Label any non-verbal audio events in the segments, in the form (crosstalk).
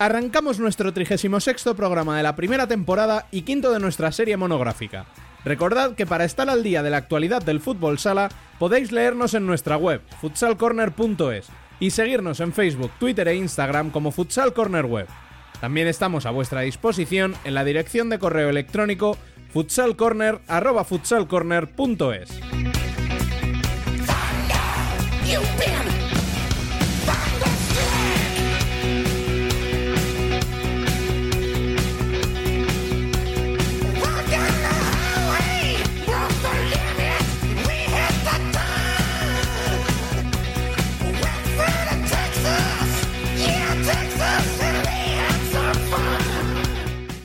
Arrancamos nuestro 36 programa de la primera temporada y quinto de nuestra serie monográfica. Recordad que para estar al día de la actualidad del fútbol sala podéis leernos en nuestra web, futsalcorner.es, y seguirnos en Facebook, Twitter e Instagram como Futsal Corner Web. También estamos a vuestra disposición en la dirección de correo electrónico futsalcorner.futsalcorner.es.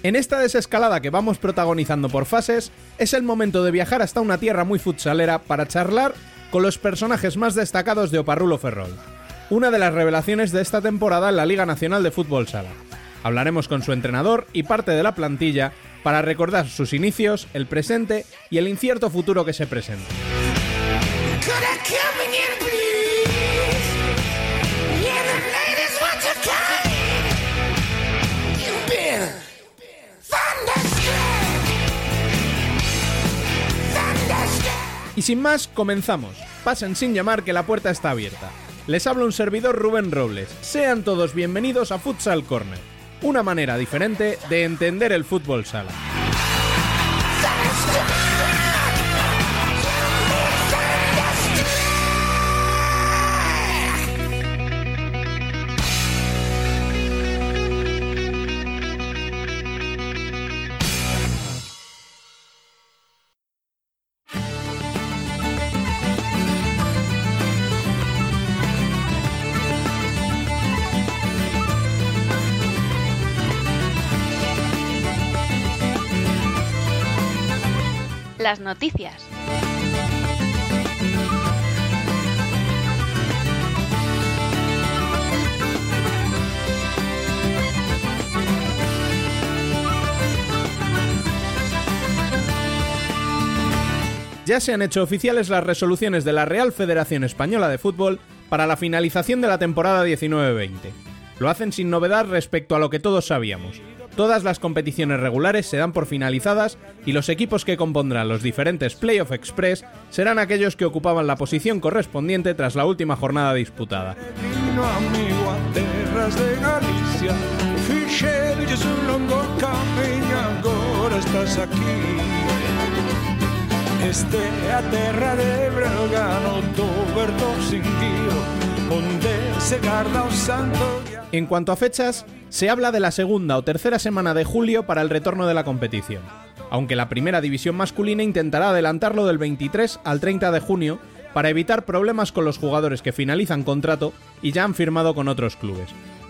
En esta desescalada que vamos protagonizando por fases, es el momento de viajar hasta una tierra muy futsalera para charlar con los personajes más destacados de Oparrulo Ferrol, una de las revelaciones de esta temporada en la Liga Nacional de Fútbol Sala. Hablaremos con su entrenador y parte de la plantilla para recordar sus inicios, el presente y el incierto futuro que se presenta. Y sin más, comenzamos. Pasen sin llamar que la puerta está abierta. Les habla un servidor Rubén Robles. Sean todos bienvenidos a Futsal Corner, una manera diferente de entender el fútbol sala. Las noticias. Ya se han hecho oficiales las resoluciones de la Real Federación Española de Fútbol para la finalización de la temporada 19-20. Lo hacen sin novedad respecto a lo que todos sabíamos. Todas las competiciones regulares se dan por finalizadas y los equipos que compondrán los diferentes Playoff Express serán aquellos que ocupaban la posición correspondiente tras la última jornada disputada. Este En cuanto a fechas, se habla de la segunda o tercera semana de julio para el retorno de la competición, aunque la primera división masculina intentará adelantarlo del 23 al 30 de junio para evitar problemas con los jugadores que finalizan contrato y ya han firmado con otros clubes.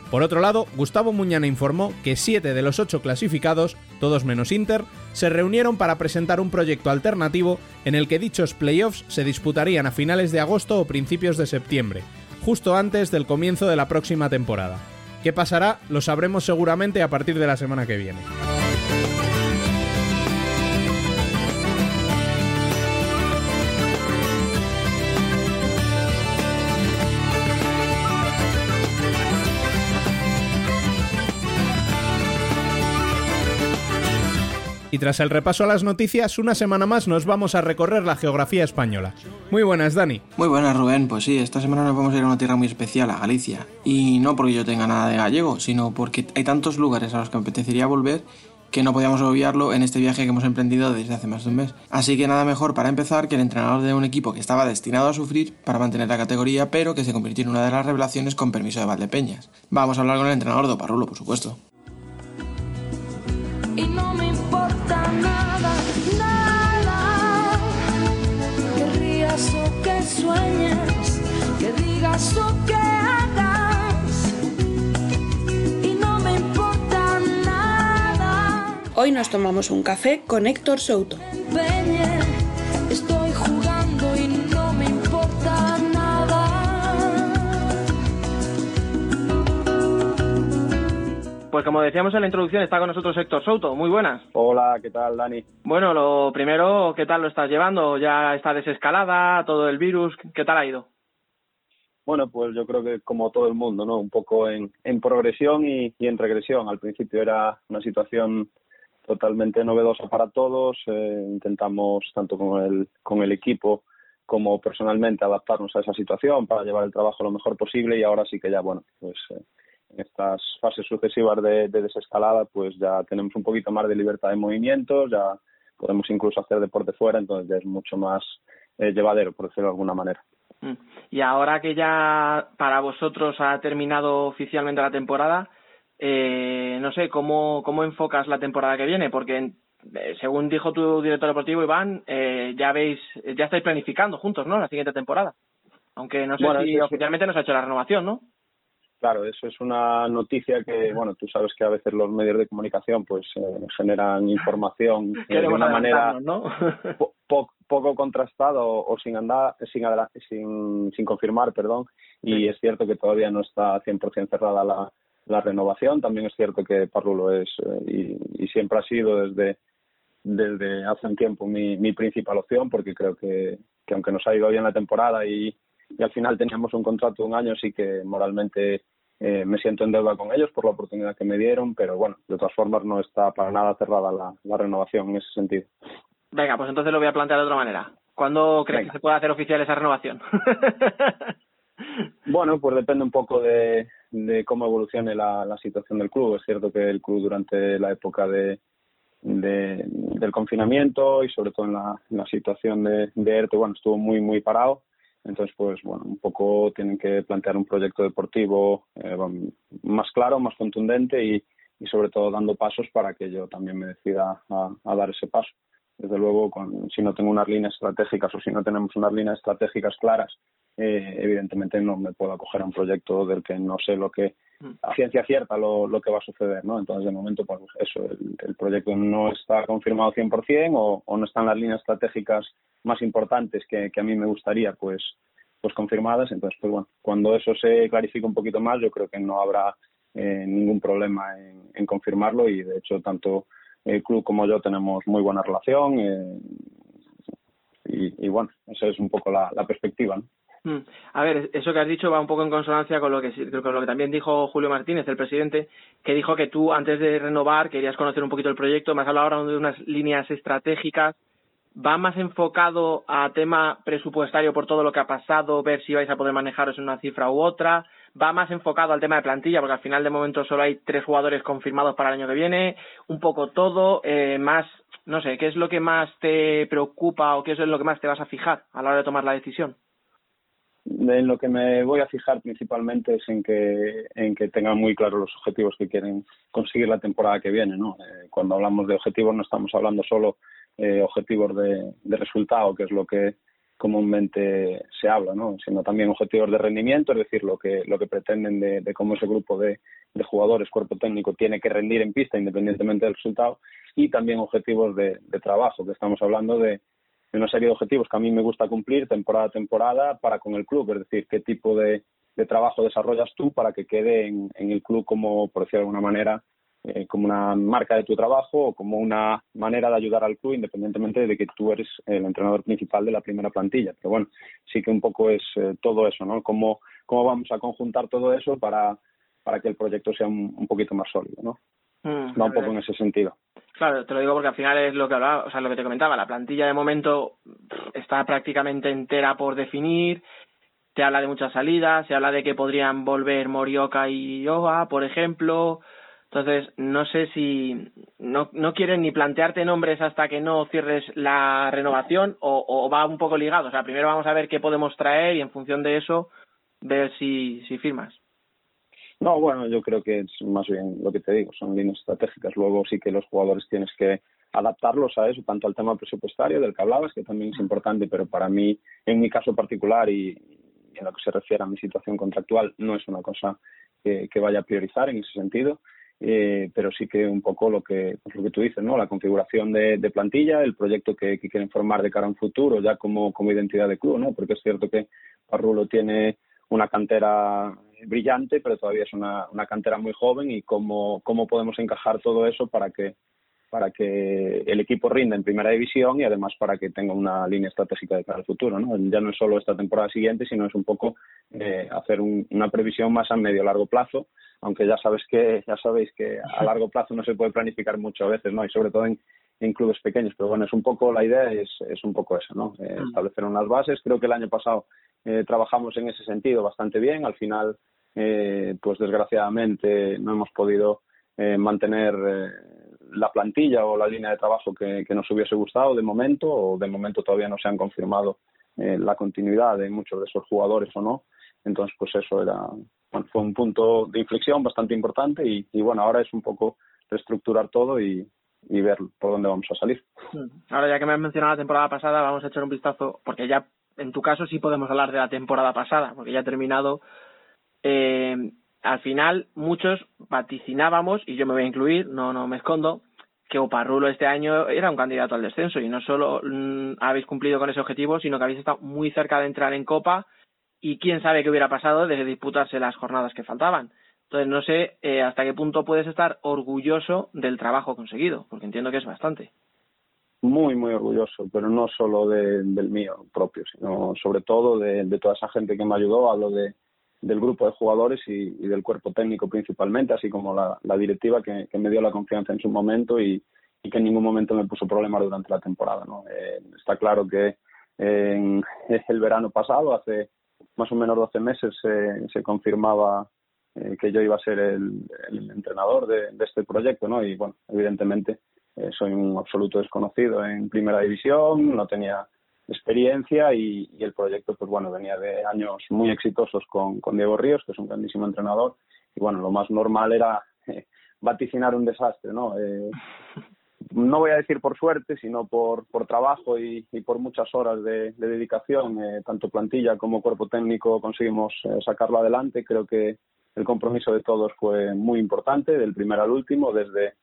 Por otro lado, Gustavo Muñana informó que siete de los ocho clasificados, todos menos Inter, se reunieron para presentar un proyecto alternativo en el que dichos playoffs se disputarían a finales de agosto o principios de septiembre, justo antes del comienzo de la próxima temporada. ¿Qué pasará? Lo sabremos seguramente a partir de la semana que viene. Y tras el repaso a las noticias, una semana más nos vamos a recorrer la geografía española. Muy buenas, Dani. Muy buenas, Rubén. Pues sí, esta semana nos vamos a ir a una tierra muy especial, a Galicia. Y no porque yo tenga nada de gallego, sino porque hay tantos lugares a los que me apetecería volver que no podíamos obviarlo en este viaje que hemos emprendido desde hace más de un mes. Así que nada mejor para empezar que el entrenador de un equipo que estaba destinado a sufrir para mantener la categoría, pero que se convirtió en una de las revelaciones con permiso de Valdepeñas. Vamos a hablar con el entrenador de Parrulo, por supuesto. y no me importa nada, nada. Que rías o que sueñes, que digas o que hagas. Y no me importa nada. Hoy nos tomamos un café con Héctor Souto. Empeñe, Pues como decíamos en la introducción, está con nosotros Héctor Souto. Muy buenas. Hola, ¿qué tal, Dani? Bueno, lo primero, ¿qué tal lo estás llevando? ¿Ya está desescalada todo el virus? ¿Qué tal ha ido? Bueno, pues yo creo que como todo el mundo, ¿no? Un poco en, en progresión y, y en regresión. Al principio era una situación totalmente novedosa para todos. Eh, intentamos, tanto con el, con el equipo como personalmente, adaptarnos a esa situación para llevar el trabajo lo mejor posible y ahora sí que ya, bueno, pues eh, en estas fases sucesivas de, de desescalada, pues ya tenemos un poquito más de libertad de movimientos, ya podemos incluso hacer deporte fuera, entonces ya es mucho más eh, llevadero, por decirlo de alguna manera. Mm. Y ahora que ya para vosotros ha terminado oficialmente la temporada, eh, no sé, ¿cómo, ¿cómo enfocas la temporada que viene? Porque eh, según dijo tu director deportivo, Iván, eh, ya veis, ya estáis planificando juntos, ¿no? La siguiente temporada. Aunque no sé Bueno, si sí. oficialmente no se ha hecho la renovación, ¿no? Claro, eso es una noticia que, bueno, tú sabes que a veces los medios de comunicación pues eh, generan información eh, de una manera (laughs) po- po- poco contrastada o, sin andar, sin, sin, sin confirmar, perdón. Y Sí. es cierto que todavía no está 100% cerrada la, la renovación. También es cierto que Parrulo es eh, y, y siempre ha sido desde desde hace un tiempo mi, mi principal opción porque creo que, que aunque nos ha ido bien la temporada y, y al final teníamos un contrato de un año, sí que moralmente eh, me siento en deuda con ellos por la oportunidad que me dieron, pero bueno, de todas formas no está para nada cerrada la, la renovación en ese sentido. Venga, pues entonces lo voy a plantear de otra manera. ¿Cuándo crees Venga. que se puede hacer oficial esa renovación? (laughs) Bueno, pues depende un poco de, de cómo evolucione la, la situación del club. Es cierto que el club durante la época de, de- del confinamiento y sobre todo en la, en la situación de, de ERTE, bueno, estuvo muy, muy parado. Entonces, pues bueno, un poco tienen que plantear un proyecto deportivo eh, más claro, más contundente y, y sobre todo dando pasos para que yo también me decida a, a dar ese paso. Desde luego, con, si no tengo unas líneas estratégicas o si no tenemos unas líneas estratégicas claras, eh, evidentemente no me puedo acoger a un proyecto del que no sé lo que a ciencia cierta lo, lo que va a suceder, ¿no? Entonces, de momento, pues eso, el, el proyecto no está confirmado 100% o, o no están las líneas estratégicas más importantes que, que a mí me gustaría, pues pues confirmadas. Entonces, pues bueno, cuando eso se clarifique un poquito más, yo creo que no habrá eh, ningún problema en, confirmarlo y, de hecho, tanto el club como yo tenemos muy buena relación eh, y, y, bueno, esa es un poco la, la perspectiva, ¿no? Mm. A ver, eso que has dicho va un poco en consonancia con lo que con lo que también dijo Julio Martínez, el presidente, que dijo que tú antes de renovar querías conocer un poquito el proyecto. Me has hablado ahora de unas líneas estratégicas. ¿Va más enfocado a tema presupuestario por todo lo que ha pasado, ver si vais a poder manejaros en una cifra u otra? ¿Va más enfocado al tema de plantilla? Porque al final de momento solo hay tres jugadores confirmados para el año que viene. Un poco todo. Eh, más, no sé, ¿qué es lo que más te preocupa o qué es lo que más te vas a fijar a la hora de tomar la decisión? En lo que me voy a fijar principalmente es en que, en que tengan muy claros los objetivos que quieren conseguir la temporada que viene. ¿no? Eh, cuando hablamos de objetivos no estamos hablando solo eh, objetivos de, de resultado, que es lo que comúnmente se habla, ¿no? sino también objetivos de rendimiento, es decir, lo que, lo que pretenden de, de cómo ese grupo de, de jugadores, cuerpo técnico, tiene que rendir en pista independientemente del resultado, y también objetivos de, de trabajo, que estamos hablando de, de una serie de objetivos que a mí me gusta cumplir temporada a temporada para con el club, es decir, qué tipo de, de trabajo desarrollas tú para que quede en, en el club como, por decirlo de alguna manera, eh, como una marca de tu trabajo o como una manera de ayudar al club independientemente de que tú eres el entrenador principal de la primera plantilla. Pero bueno, sí que un poco es eh, todo eso, ¿no? Cómo, cómo vamos a conjuntar todo eso para, para que el proyecto sea un, un poquito más sólido, ¿no? Mm, Va un poco en ese sentido. Claro, te lo digo porque al final es lo que hablaba, o sea, lo que te comentaba, la plantilla de momento está prácticamente entera por definir, te habla de muchas salidas, se habla de que podrían volver Morioka y Oa, por ejemplo, entonces no sé si no, no quieren ni plantearte nombres hasta que no cierres la renovación o, o va un poco ligado, o sea, primero vamos a ver qué podemos traer y en función de eso ver si, si firmas. No, bueno, yo creo que es más bien lo que te digo, son líneas estratégicas. Luego sí que los jugadores tienes que adaptarlos a eso, tanto al tema presupuestario del que hablabas, que también es importante, pero para mí, en mi caso particular y, en lo que se refiere a mi situación contractual, no es una cosa que, que vaya a priorizar en ese sentido. Eh, pero sí que un poco lo que, lo que tú dices, ¿no? La configuración de, de plantilla, el proyecto que, que, quieren formar de cara a un futuro, ya como, como identidad de club, ¿no? Porque es cierto que Parrulo tiene una cantera brillante, pero todavía es una, una cantera muy joven y cómo, cómo podemos encajar todo eso para que para que el equipo rinda en primera división y además para que tenga una línea estratégica de cara al futuro. ¿no? Ya no es solo esta temporada siguiente, sino es un poco eh, hacer un, una previsión más a medio largo plazo, aunque ya sabes que ya sabéis que a largo plazo no se puede planificar mucho a veces, ¿no? Y sobre todo en, en clubes pequeños, pero bueno, es un poco la idea es, es un poco esa, ¿no? Eh, establecer unas bases. Creo que el año pasado eh, trabajamos en ese sentido bastante bien. Al final, eh, pues desgraciadamente no hemos podido eh, mantener eh, la plantilla o la línea de trabajo que, que, nos hubiese gustado de momento, o de momento todavía no se han confirmado eh, la continuidad de muchos de esos jugadores o no. Entonces, pues eso era, bueno, fue un punto de inflexión bastante importante y, y bueno, ahora es un poco reestructurar todo y, y ver por dónde vamos a salir. Ahora, ya que me has mencionado la temporada pasada, vamos a echar un vistazo, porque ya en tu caso sí podemos hablar de la temporada pasada, porque ya ha terminado. Eh, al final muchos vaticinábamos, y yo me voy a incluir, no, no me escondo, que Oparrulo este año era un candidato al descenso y no solo mmm, habéis cumplido con ese objetivo, sino que habéis estado muy cerca de entrar en Copa y quién sabe qué hubiera pasado de disputarse las jornadas que faltaban. Entonces no sé eh, hasta qué punto puedes estar orgulloso del trabajo conseguido, porque entiendo que es bastante. Muy, muy orgulloso, pero no solo de, del mío propio, sino sobre todo de, de toda esa gente que me ayudó. Hablo de, del grupo de jugadores y, del cuerpo técnico principalmente, así como la, la directiva que, me dio la confianza en su momento y, que en ningún momento me puso problemas durante la temporada. ¿no? Eh, está claro que en el verano pasado, hace más o menos 12 meses, eh, se confirmaba eh, que yo iba a ser el, entrenador de, este proyecto, ¿no? Y bueno, evidentemente eh, soy un absoluto desconocido en primera división, no tenía experiencia y, el proyecto, pues bueno, venía de años muy exitosos con, con Diego Ríos, que es un grandísimo entrenador, y bueno, lo más normal era eh, vaticinar un desastre, ¿no? Eh, no voy a decir por suerte, sino por, por trabajo y, y por muchas horas de, de dedicación, eh, tanto plantilla como cuerpo técnico conseguimos eh, sacarlo adelante. Creo que el compromiso de todos fue muy importante, del primer al último, desde,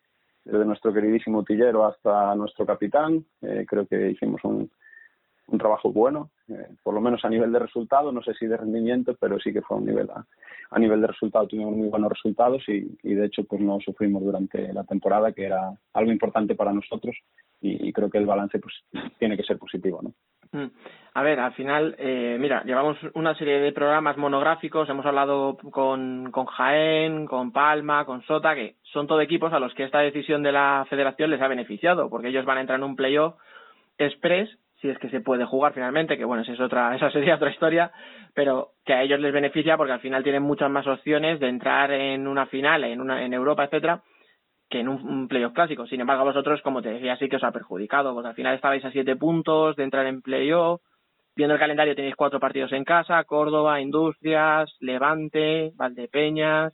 nuestro queridísimo Tillero hasta nuestro capitán. Eh, creo que hicimos un, un trabajo bueno, eh, por lo menos a nivel de resultado, no sé si de rendimiento, pero sí que fue a un nivel a, a nivel de resultado tuvimos muy buenos resultados y, y, de hecho pues no sufrimos durante la temporada, que era algo importante para nosotros y, y creo que el balance pues tiene que ser positivo, ¿no? Mm. A ver, al final, eh, mira, llevamos una serie de programas monográficos, hemos hablado con, con Jaén, con Palma, con Sota, que son todo equipos a los que esta decisión de la federación les ha beneficiado, porque ellos van a entrar en un playoff express si es que se puede jugar finalmente, que bueno, esa es otra, (laughs) esa sería otra historia, pero que a ellos les beneficia porque al final tienen muchas más opciones de entrar en una final, en una, en Europa, etcétera, que en un, playoff clásico. Sin embargo, a vosotros, como te decía, sí que os ha perjudicado, porque al final estabais a siete puntos de entrar en playoff, viendo el calendario tenéis cuatro partidos en casa, Córdoba, Industrias, Levante, Valdepeñas,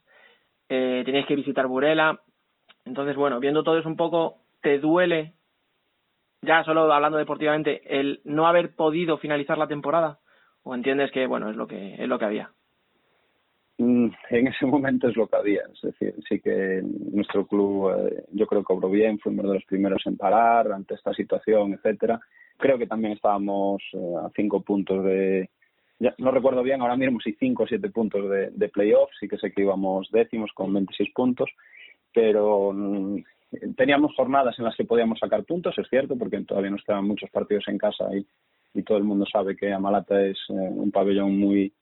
eh, tenéis que visitar Burela. Entonces, bueno, viendo todo eso un poco, ¿te duele ya solo hablando deportivamente, el no haber podido finalizar la temporada? ¿O entiendes que, bueno, es lo que, es lo que había? Mm, en ese momento es lo que había, es decir, sí que nuestro club eh, yo creo que obró bien, fuimos de los primeros en parar ante esta situación, etcétera. Creo que también estábamos eh, a cinco puntos de, ya no recuerdo bien ahora mismo si cinco o siete puntos de, de sí que sé que íbamos décimos con 26 puntos, pero mm, teníamos jornadas en las que podíamos sacar puntos, es cierto, porque todavía nos quedaban muchos partidos en casa y, y todo el mundo sabe que Amalata es eh, un pabellón muy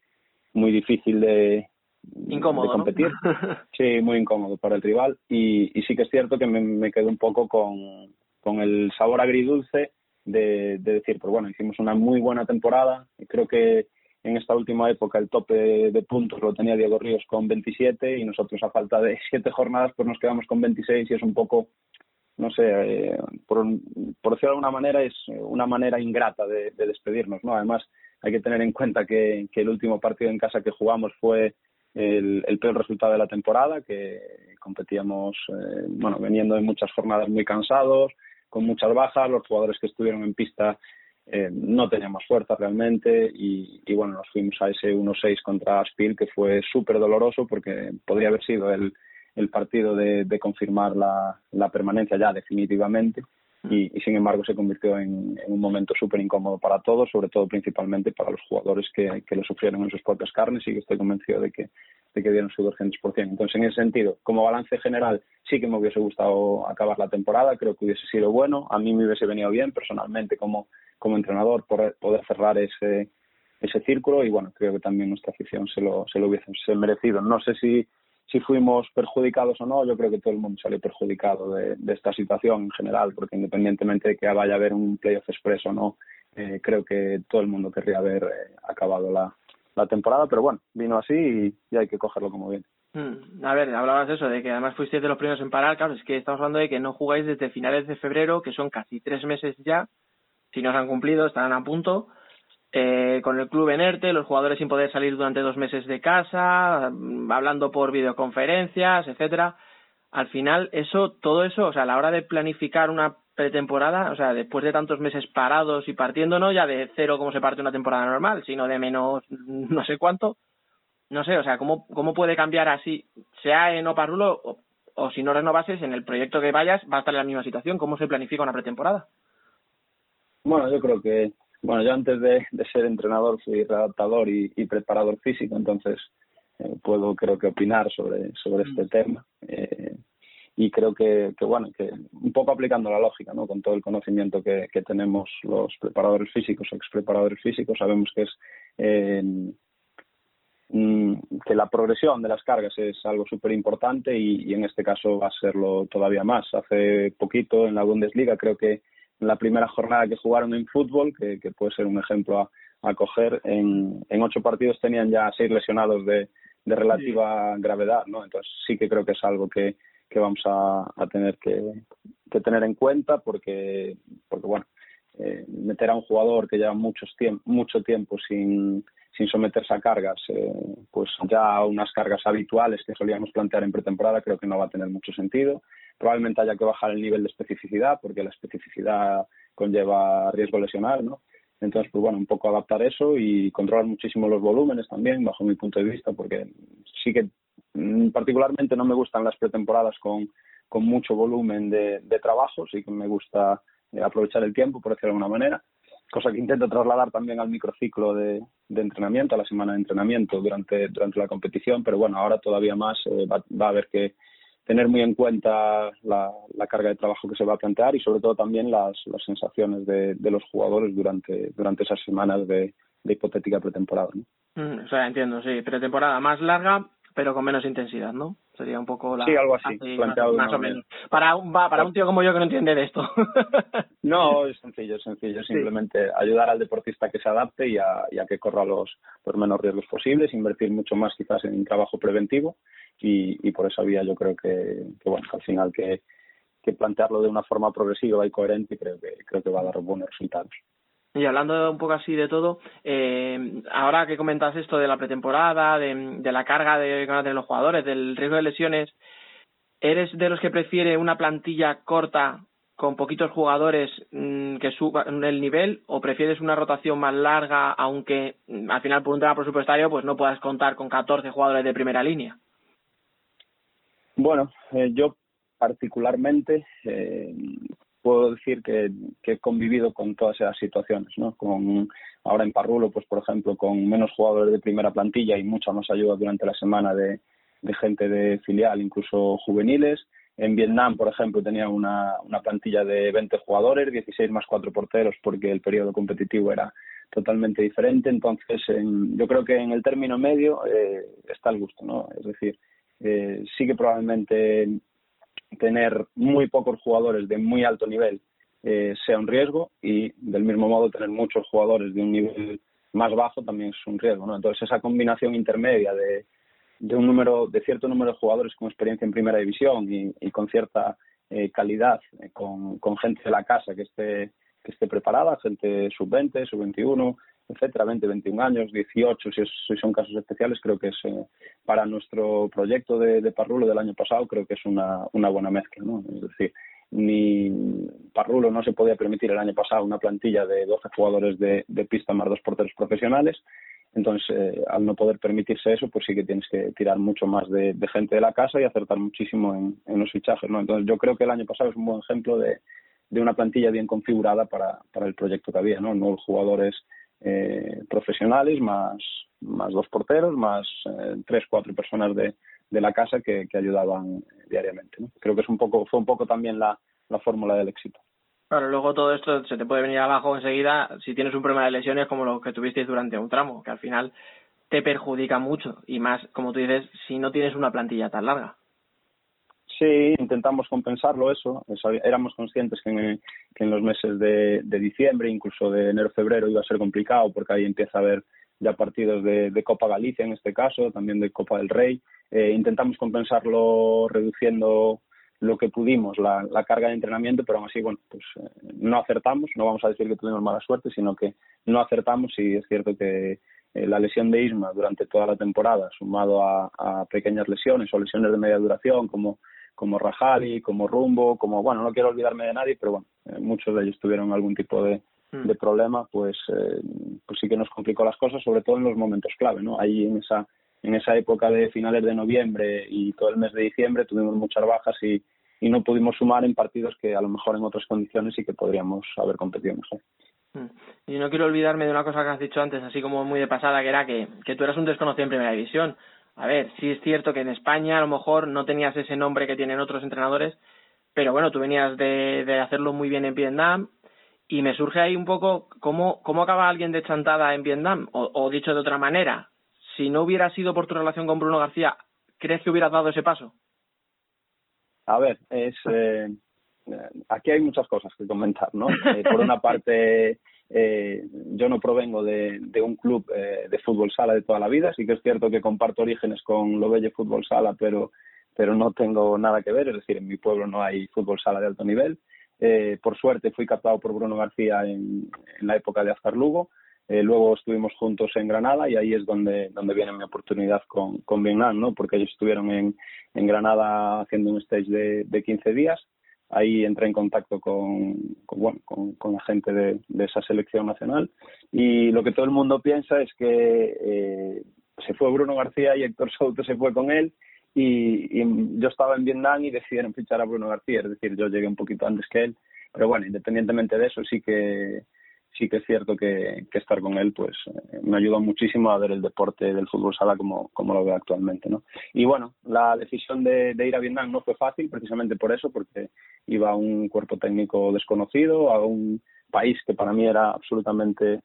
muy difícil de, incómodo, de competir. ¿no? (laughs) sí, muy incómodo para el rival. Y, y sí que es cierto que me, me quedo un poco con, con el sabor agridulce de, de decir, pues bueno, hicimos una muy buena temporada. Y creo que en esta última época el tope de puntos lo tenía Diego Ríos con 27 y nosotros a falta de (laughs) siete jornadas pues nos quedamos con 26 y es un poco, no sé, eh, por, por decirlo de alguna manera es una manera ingrata de, de, despedirnos, ¿no? Además hay que tener en cuenta que, que el último partido en casa que jugamos fue el, el peor resultado de la temporada, que competíamos, eh, bueno, veniendo de muchas jornadas muy cansados, con muchas bajas, los jugadores que estuvieron en pista eh, no teníamos fuerza realmente y, bueno, nos fuimos a ese 1-6 contra Aspil que fue súper doloroso porque podría haber sido el, el partido de, confirmar la, permanencia ya definitivamente y, sin embargo se convirtió en, en un momento súper incómodo para todos, sobre todo principalmente para los jugadores que, que lo sufrieron en sus propias carnes y que estoy convencido de que, de que dieron su 200%. Entonces, en ese sentido, como balance general, sí que me hubiese gustado acabar la temporada, creo que hubiese sido bueno, a mí me hubiese venido bien personalmente como como entrenador poder, poder cerrar ese ese círculo y bueno creo que también nuestra afición se lo se lo hubiese merecido no sé si si fuimos perjudicados o no yo creo que todo el mundo salió perjudicado de, de esta situación en general porque independientemente de que vaya a haber un playoff express o no eh, creo que todo el mundo querría haber eh, acabado la, temporada pero bueno vino así y, y hay que cogerlo como bien mm, a ver, hablabas eso, de que además fuisteis de los primeros en parar. Claro, es que estamos hablando de que no jugáis desde finales de febrero, que son casi tres meses ya, si no se han cumplido, estarán a punto. Eh, con el club en ERTE, los jugadores sin poder salir durante dos meses de casa, mm, hablando por videoconferencias, etcétera. Al final, eso, todo eso, o sea, a la hora de planificar una pretemporada, o sea, después de tantos meses parados y partiendo, no ya de cero como se parte una temporada normal, sino de menos (laughs) no sé cuánto, no sé, o sea, ¿cómo, cómo puede cambiar así, sea en Oparrulo o, o si no renovases en el proyecto que vayas, va a estar en la misma situación? ¿Cómo se planifica una pretemporada? Bueno, yo creo que, bueno, yo antes de, de ser entrenador fui redactador y, y preparador físico, entonces eh, puedo creo que opinar sobre, sobre este mm. tema. Eh, y creo que, que, bueno, que un poco aplicando la lógica, ¿no? Con todo el conocimiento que, que tenemos los preparadores físicos, ex preparadores físicos, sabemos que es eh, que la progresión de las cargas es algo súper importante y, y en este caso va a serlo todavía más. Hace poquito en la Bundesliga creo que la primera jornada que jugaron en fútbol, que, que puede ser un ejemplo a, a coger, en, en, ocho partidos tenían ya seis lesionados de, de relativa sí. gravedad, ¿no? Entonces sí que creo que es algo que, que vamos a, a tener que, que, tener en cuenta porque, porque bueno, eh, meter a un jugador que lleva muchos tiemp mucho tiempo sin, sin someterse a cargas, eh, pues ya unas cargas habituales que solíamos plantear en pretemporada creo que no va a tener mucho sentido probablemente haya que bajar el nivel de especificidad porque la especificidad conlleva riesgo lesional, ¿no? Entonces, pues bueno, un poco adaptar eso y controlar muchísimo los volúmenes también, bajo mi punto de vista, porque sí que mm, particularmente no me gustan las pretemporadas con, con mucho volumen de, de trabajo, sí que me gusta eh, aprovechar el tiempo, por decirlo de alguna manera, cosa que intento trasladar también al microciclo de, de entrenamiento, a la semana de entrenamiento durante, durante la competición, pero bueno, ahora todavía más eh, va, va a haber que tener muy en cuenta la, la, carga de trabajo que se va a plantear y sobre todo también las, las sensaciones de, de los jugadores durante, durante esas semanas de, de hipotética pretemporada. ¿no? Mm, o sea, entiendo, sí, pretemporada más larga, pero con menos intensidad, ¿no? Sería un poco la... Sí, algo así, así planteado más, o menos. Para un, para un tío como yo que no entiende de esto. (laughs) no, es sencillo, es sencillo. Simplemente ayudar al deportista que se adapte y a, y a que corra los, los menos riesgos posibles, invertir mucho más quizás en trabajo preventivo y, y por esa vía yo creo que, que bueno, al final que, que plantearlo de una forma progresiva y coherente creo que, creo que va a dar buenos resultados. Y hablando un poco así de todo, eh, ahora que comentas esto de la pretemporada, de, la carga de, de los jugadores, del riesgo de lesiones, ¿eres de los que prefiere una plantilla corta con poquitos jugadores mmm, que suban el nivel o prefieres una rotación más larga, aunque mmm, al final por un tema presupuestario pues no puedas contar con 14 jugadores de primera línea? Bueno, eh, yo particularmente eh, puedo decir que, he convivido con todas esas situaciones, ¿no? Con, ahora en Parrulo, pues por ejemplo, con menos jugadores de primera plantilla y mucha más ayuda durante la semana de, gente de filial, incluso juveniles. En Vietnam, por ejemplo, tenía una, una plantilla de 20 jugadores, 16 más 4 porteros, porque el periodo competitivo era totalmente diferente. Entonces, en, yo creo que en el término medio eh, está el gusto, ¿no? Es decir, eh, sí que probablemente tener muy pocos jugadores de muy alto nivel eh, sea un riesgo y del mismo modo tener muchos jugadores de un nivel más bajo también es un riesgo, ¿no? Entonces esa combinación intermedia de, de un número, de cierto número de jugadores con experiencia en primera división y, con cierta eh, calidad, eh, con, con gente de la casa que esté, que esté preparada, gente sub-20, sub-21, etcétera, 20, 21 años, 18, si, es, si son casos especiales, creo que es eh, para nuestro proyecto de, de Parrulo del año pasado, creo que es una, una buena mezcla, ¿no? Es decir, ni Parrulo no se podía permitir el año pasado una plantilla de 12 jugadores de, de pista más dos porteros profesionales. Entonces, eh, al no poder permitirse eso, pues sí que tienes que tirar mucho más de, gente de la casa y acertar muchísimo en, los fichajes. ¿no? Entonces, yo creo que el año pasado es un buen ejemplo de, de una plantilla bien configurada para, para el proyecto que había, ¿no? Nuevos jugadores eh, profesionales, más, más dos porteros, más eh, tres, cuatro personas de, de la casa que, que ayudaban diariamente. ¿no? Creo que es un poco, fue un poco también la, la fórmula del éxito. Claro, luego todo esto se te puede venir abajo enseguida si tienes un problema de lesiones como lo que tuvisteis durante un tramo, que al final te perjudica mucho y más, como tú dices, si no tienes una plantilla tan larga. Sí, intentamos compensarlo eso. Éramos conscientes que en, que en los meses de, diciembre, incluso de enero-febrero, iba a ser complicado porque ahí empieza a haber ya partidos de, de, Copa Galicia en este caso, también de Copa del Rey. Eh, intentamos compensarlo reduciendo lo que pudimos, la, la, carga de entrenamiento, pero aún así, bueno, pues eh, no acertamos, no vamos a decir que tuvimos mala suerte, sino que no acertamos y es cierto que eh, la lesión de Isma durante toda la temporada, sumado a pequeñas lesiones o lesiones de media duración, como como Rajali, como Rumbo, como, bueno, no quiero olvidarme de nadie, pero bueno, eh, muchos de ellos tuvieron algún tipo de, de problema, pues, eh, pues sí que nos complicó las cosas, sobre todo en los momentos clave, ¿no? Ahí en esa, en esa época de finales de noviembre y todo el mes de diciembre tuvimos muchas bajas y, y no pudimos sumar en partidos que a lo mejor en otras condiciones sí que podríamos haber competido mejor. Y no quiero olvidarme de una cosa que has dicho antes, así como muy de pasada, que era que, que tú eras un desconocido en primera división a ver, sí es cierto que en España a lo mejor no tenías ese nombre que tienen otros entrenadores, pero bueno, tú venías de, de hacerlo muy bien en Vietnam y me surge ahí un poco cómo, cómo acaba alguien de chantada en Vietnam, o, o dicho de otra manera, si no hubiera sido por tu relación con Bruno García, ¿crees que hubieras dado ese paso? A ver, es eh, aquí hay muchas cosas que comentar, ¿no? Eh, por una (laughs) parte, eh, yo no provengo de, un club eh, de fútbol sala de toda la vida, sí que es cierto que comparto orígenes con Lobelle Fútbol Sala, pero, pero no tengo nada que ver, es decir, en mi pueblo no hay fútbol sala de alto nivel. Eh, por suerte fui captado por Bruno García en, en la época de Azcar Lugo, eh, luego estuvimos juntos en Granada y ahí es donde, donde viene mi oportunidad con, con Vietnam, ¿no? porque ellos estuvieron en, en Granada haciendo un stage de, de 15 días ahí entré en contacto con, bueno, con, con, la gente de, de, esa selección nacional. Y lo que todo el mundo piensa es que eh, se fue Bruno García y Héctor Souto se fue con él y, y, yo estaba en Vietnam y decidieron fichar a Bruno García, es decir, yo llegué un poquito antes que él, pero bueno, independientemente de eso sí que sí que es cierto que, estar con él pues eh, me ayudó muchísimo a ver el deporte del fútbol sala como, como lo veo actualmente no y bueno la decisión de, ir a Vietnam no fue fácil precisamente por eso porque iba a un cuerpo técnico desconocido a un país que para mí era absolutamente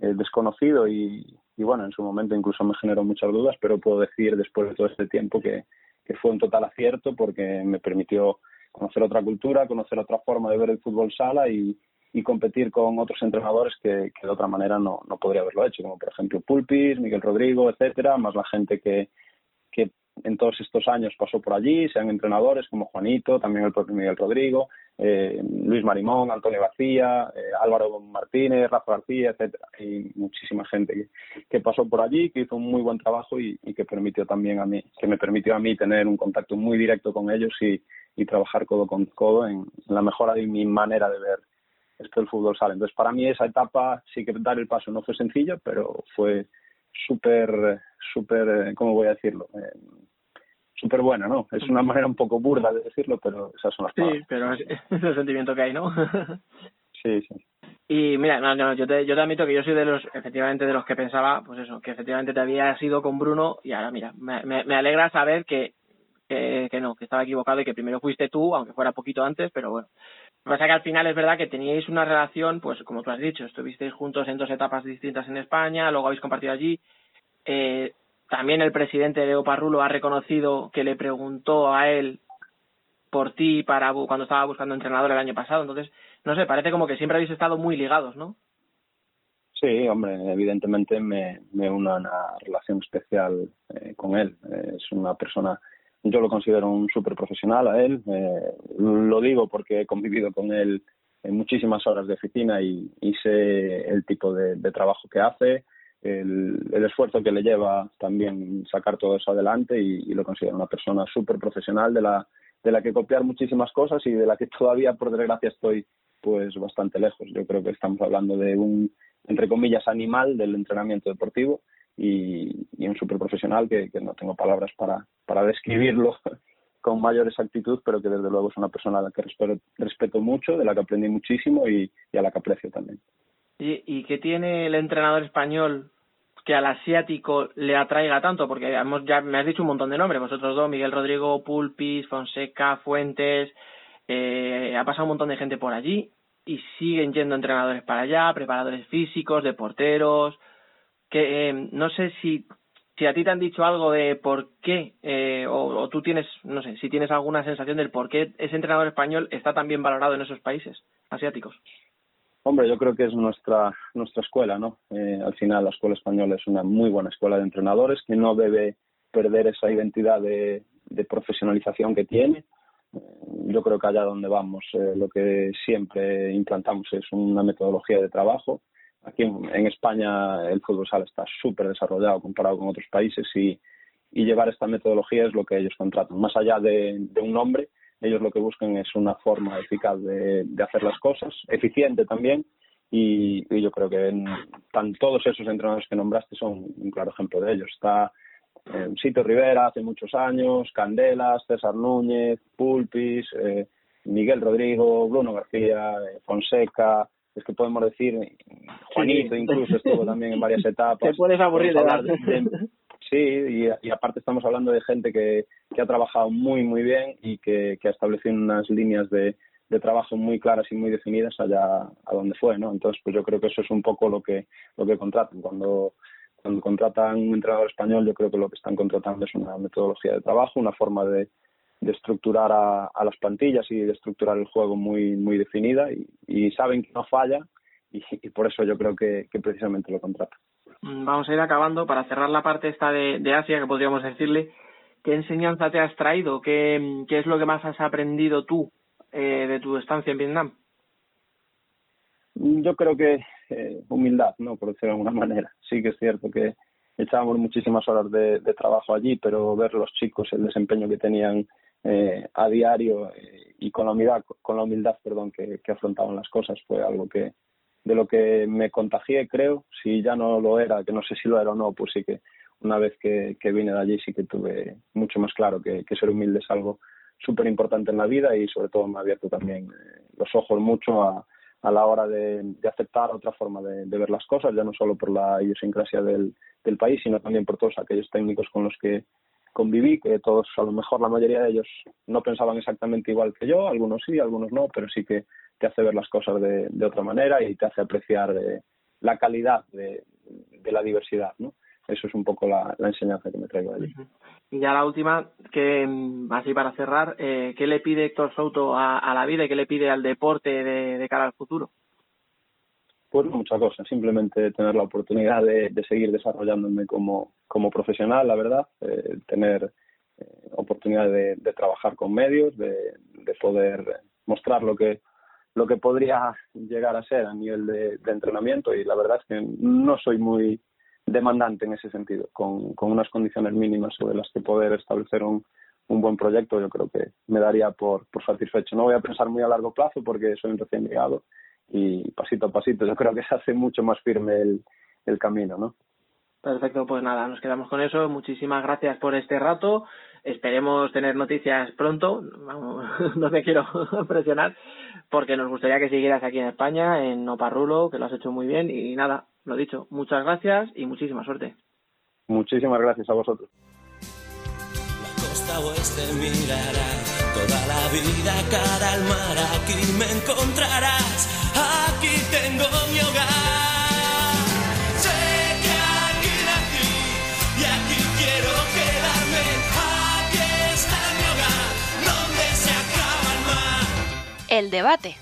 eh, desconocido y, y bueno en su momento incluso me generó muchas dudas pero puedo decir después de todo este tiempo que, que fue un total acierto porque me permitió conocer otra cultura conocer otra forma de ver el fútbol sala y y competir con otros entrenadores que, que de otra manera no, no podría haberlo hecho, como por ejemplo Pulpis, Miguel Rodrigo, etcétera, más la gente que, que en todos estos años pasó por allí, sean entrenadores como Juanito, también el propio Miguel Rodrigo, eh, Luis Marimón, Antonio García, eh, Álvaro Martínez, Rafa García, etcétera, y muchísima gente que, que, pasó por allí, que hizo un muy buen trabajo y, y, que permitió también a mí, que me permitió a mí tener un contacto muy directo con ellos y, y trabajar codo con codo en, en la mejora de mi manera de ver esto del fútbol sale. Entonces, para mí esa etapa, sí que dar el paso no fue sencillo, pero fue súper, súper, ¿cómo voy a decirlo? Eh, súper buena, ¿no? Es una manera un poco burda de decirlo, pero esas son las palabras. Sí, pero es, (laughs) es el sentimiento que hay, ¿no? (laughs) sí, sí. Y mira, no, no, yo te, yo te admito que yo soy de los, efectivamente, de los que pensaba, pues eso, que efectivamente te había sido con Bruno y ahora mira, me, me, me alegra saber que, que, que no, que estaba equivocado y que primero fuiste tú, aunque fuera poquito antes, pero bueno, lo que pasa que al final es verdad que teníais una relación, pues como tú has dicho, estuvisteis juntos en dos etapas distintas en España, luego habéis compartido allí. Eh, también el presidente Leo Parrulo ha reconocido que le preguntó a él por ti para cuando estaba buscando entrenador el año pasado. Entonces, no sé, parece como que siempre habéis estado muy ligados, ¿no? Sí, hombre, evidentemente me, me una, una relación especial eh, con él. Eh, es una persona yo lo considero un súper profesional a él. Eh, lo digo porque he convivido con él en muchísimas horas de oficina y, y sé el tipo de, trabajo que hace, el, esfuerzo que le lleva también sacar todo eso adelante y, y lo considero una persona súper profesional de la, de la que copiar muchísimas cosas y de la que todavía, por desgracia, estoy pues bastante lejos. Yo creo que estamos hablando de un, entre comillas, animal del entrenamiento deportivo y, un súper profesional que, que, no tengo palabras para, para describirlo (laughs) con mayor exactitud, pero que desde luego es una persona a la que respeto, respeto mucho, de la que aprendí muchísimo y, y a la que aprecio también. ¿Y, ¿Y qué tiene el entrenador español que al asiático le atraiga tanto? Porque hemos, ya me has dicho un montón de nombres, vosotros dos, Miguel Rodrigo, Pulpis, Fonseca, Fuentes, eh, ha pasado un montón de gente por allí y siguen yendo entrenadores para allá, preparadores físicos, de porteros, que eh, no sé si si a ti te han dicho algo de por qué, eh, o, tú tienes, no sé, si tienes alguna sensación del por qué ese entrenador español está tan bien valorado en esos países asiáticos. Hombre, yo creo que es nuestra nuestra escuela, ¿no? Eh, al final la escuela española es una muy buena escuela de entrenadores que no debe perder esa identidad de, profesionalización que tiene. Eh, yo creo que allá donde vamos lo que siempre implantamos es una metodología de trabajo Aquí en, España el fútbol sala está súper desarrollado comparado con otros países y, llevar esta metodología es lo que ellos contratan. Más allá de, un nombre, ellos lo que buscan es una forma eficaz de, hacer las cosas, eficiente también, y, yo creo que todos esos entrenadores que nombraste son un claro ejemplo de ellos. Está eh, Sito Rivera hace muchos años, Candelas, César Núñez, Pulpis, eh, Miguel Rodrigo, Bruno García, eh, Fonseca, es que podemos decir, Juanito sí. incluso estuvo también en varias (laughs) etapas. Te puedes aburrir de, de, de, Sí, y, y, aparte estamos hablando de gente que, que ha trabajado muy, muy bien y que, que ha establecido unas líneas de, de trabajo muy claras y muy definidas allá a donde fue, ¿no? Entonces, pues yo creo que eso es un poco lo que lo que contratan. Cuando cuando contratan un entrenador español, yo creo que lo que están contratando es una metodología de trabajo, una forma de, de estructurar a, a, las plantillas y de estructurar el juego muy muy definida y, y saben que no falla y, y, por eso yo creo que, que precisamente lo contratan. Vamos a ir acabando para cerrar la parte esta de, de Asia que podríamos decirle. ¿Qué enseñanza te has traído? ¿Qué, qué es lo que más has aprendido tú eh, de tu estancia en Vietnam? Yo creo que eh, humildad, ¿no? Por decirlo de alguna manera. Sí que es cierto que echábamos muchísimas horas de, de trabajo allí, pero ver los chicos, el desempeño que tenían eh, a diario eh, y con la humildad, con la humildad perdón, que, que afrontaban las cosas fue algo que de lo que me contagié, creo. Si ya no lo era, que no sé si lo era o no, pues sí que una vez que, que vine de allí sí que tuve mucho más claro que, que ser humilde es algo súper importante en la vida y sobre todo me ha abierto también eh, los ojos mucho a, a la hora de, de aceptar otra forma de, ver las cosas, ya no solo por la idiosincrasia del, del país, sino también por todos aquellos técnicos con los que conviví, que todos, a lo mejor la mayoría de ellos no pensaban exactamente igual que yo, algunos sí, algunos no, pero sí que te hace ver las cosas de, otra manera y te hace apreciar eh, la calidad de, la diversidad, ¿no? Eso es un poco la, enseñanza que me traigo de allí. Y ya la última, que así para cerrar, eh, ¿qué le pide Héctor Souto a, a, la vida y qué le pide al deporte de, de cara al futuro? Pues muchas cosas, simplemente tener la oportunidad de, de seguir desarrollándome como, como profesional, la verdad, eh, tener eh, oportunidad de, trabajar con medios, de, de, poder mostrar lo que lo que podría llegar a ser a nivel de, de, entrenamiento. Y la verdad es que no soy muy demandante en ese sentido, con, con unas condiciones mínimas sobre las que poder establecer un, un buen proyecto, yo creo que me daría por, por satisfecho. No voy a pensar muy a largo plazo porque soy un recién llegado y pasito a pasito yo creo que se hace mucho más firme el, el camino, ¿no? Perfecto, pues nada, nos quedamos con eso. Muchísimas gracias por este rato. Esperemos tener noticias pronto. (laughs) no te quiero (laughs) presionar porque nos gustaría que siguieras aquí en España, en Oparrulo, que lo has hecho muy bien. Y nada, lo dicho, muchas gracias y muchísima suerte. Muchísimas gracias a vosotros. La costa oeste mirará toda la vida cara al mar. Aquí me encontrarás, aquí tengo mi hogar. el debate.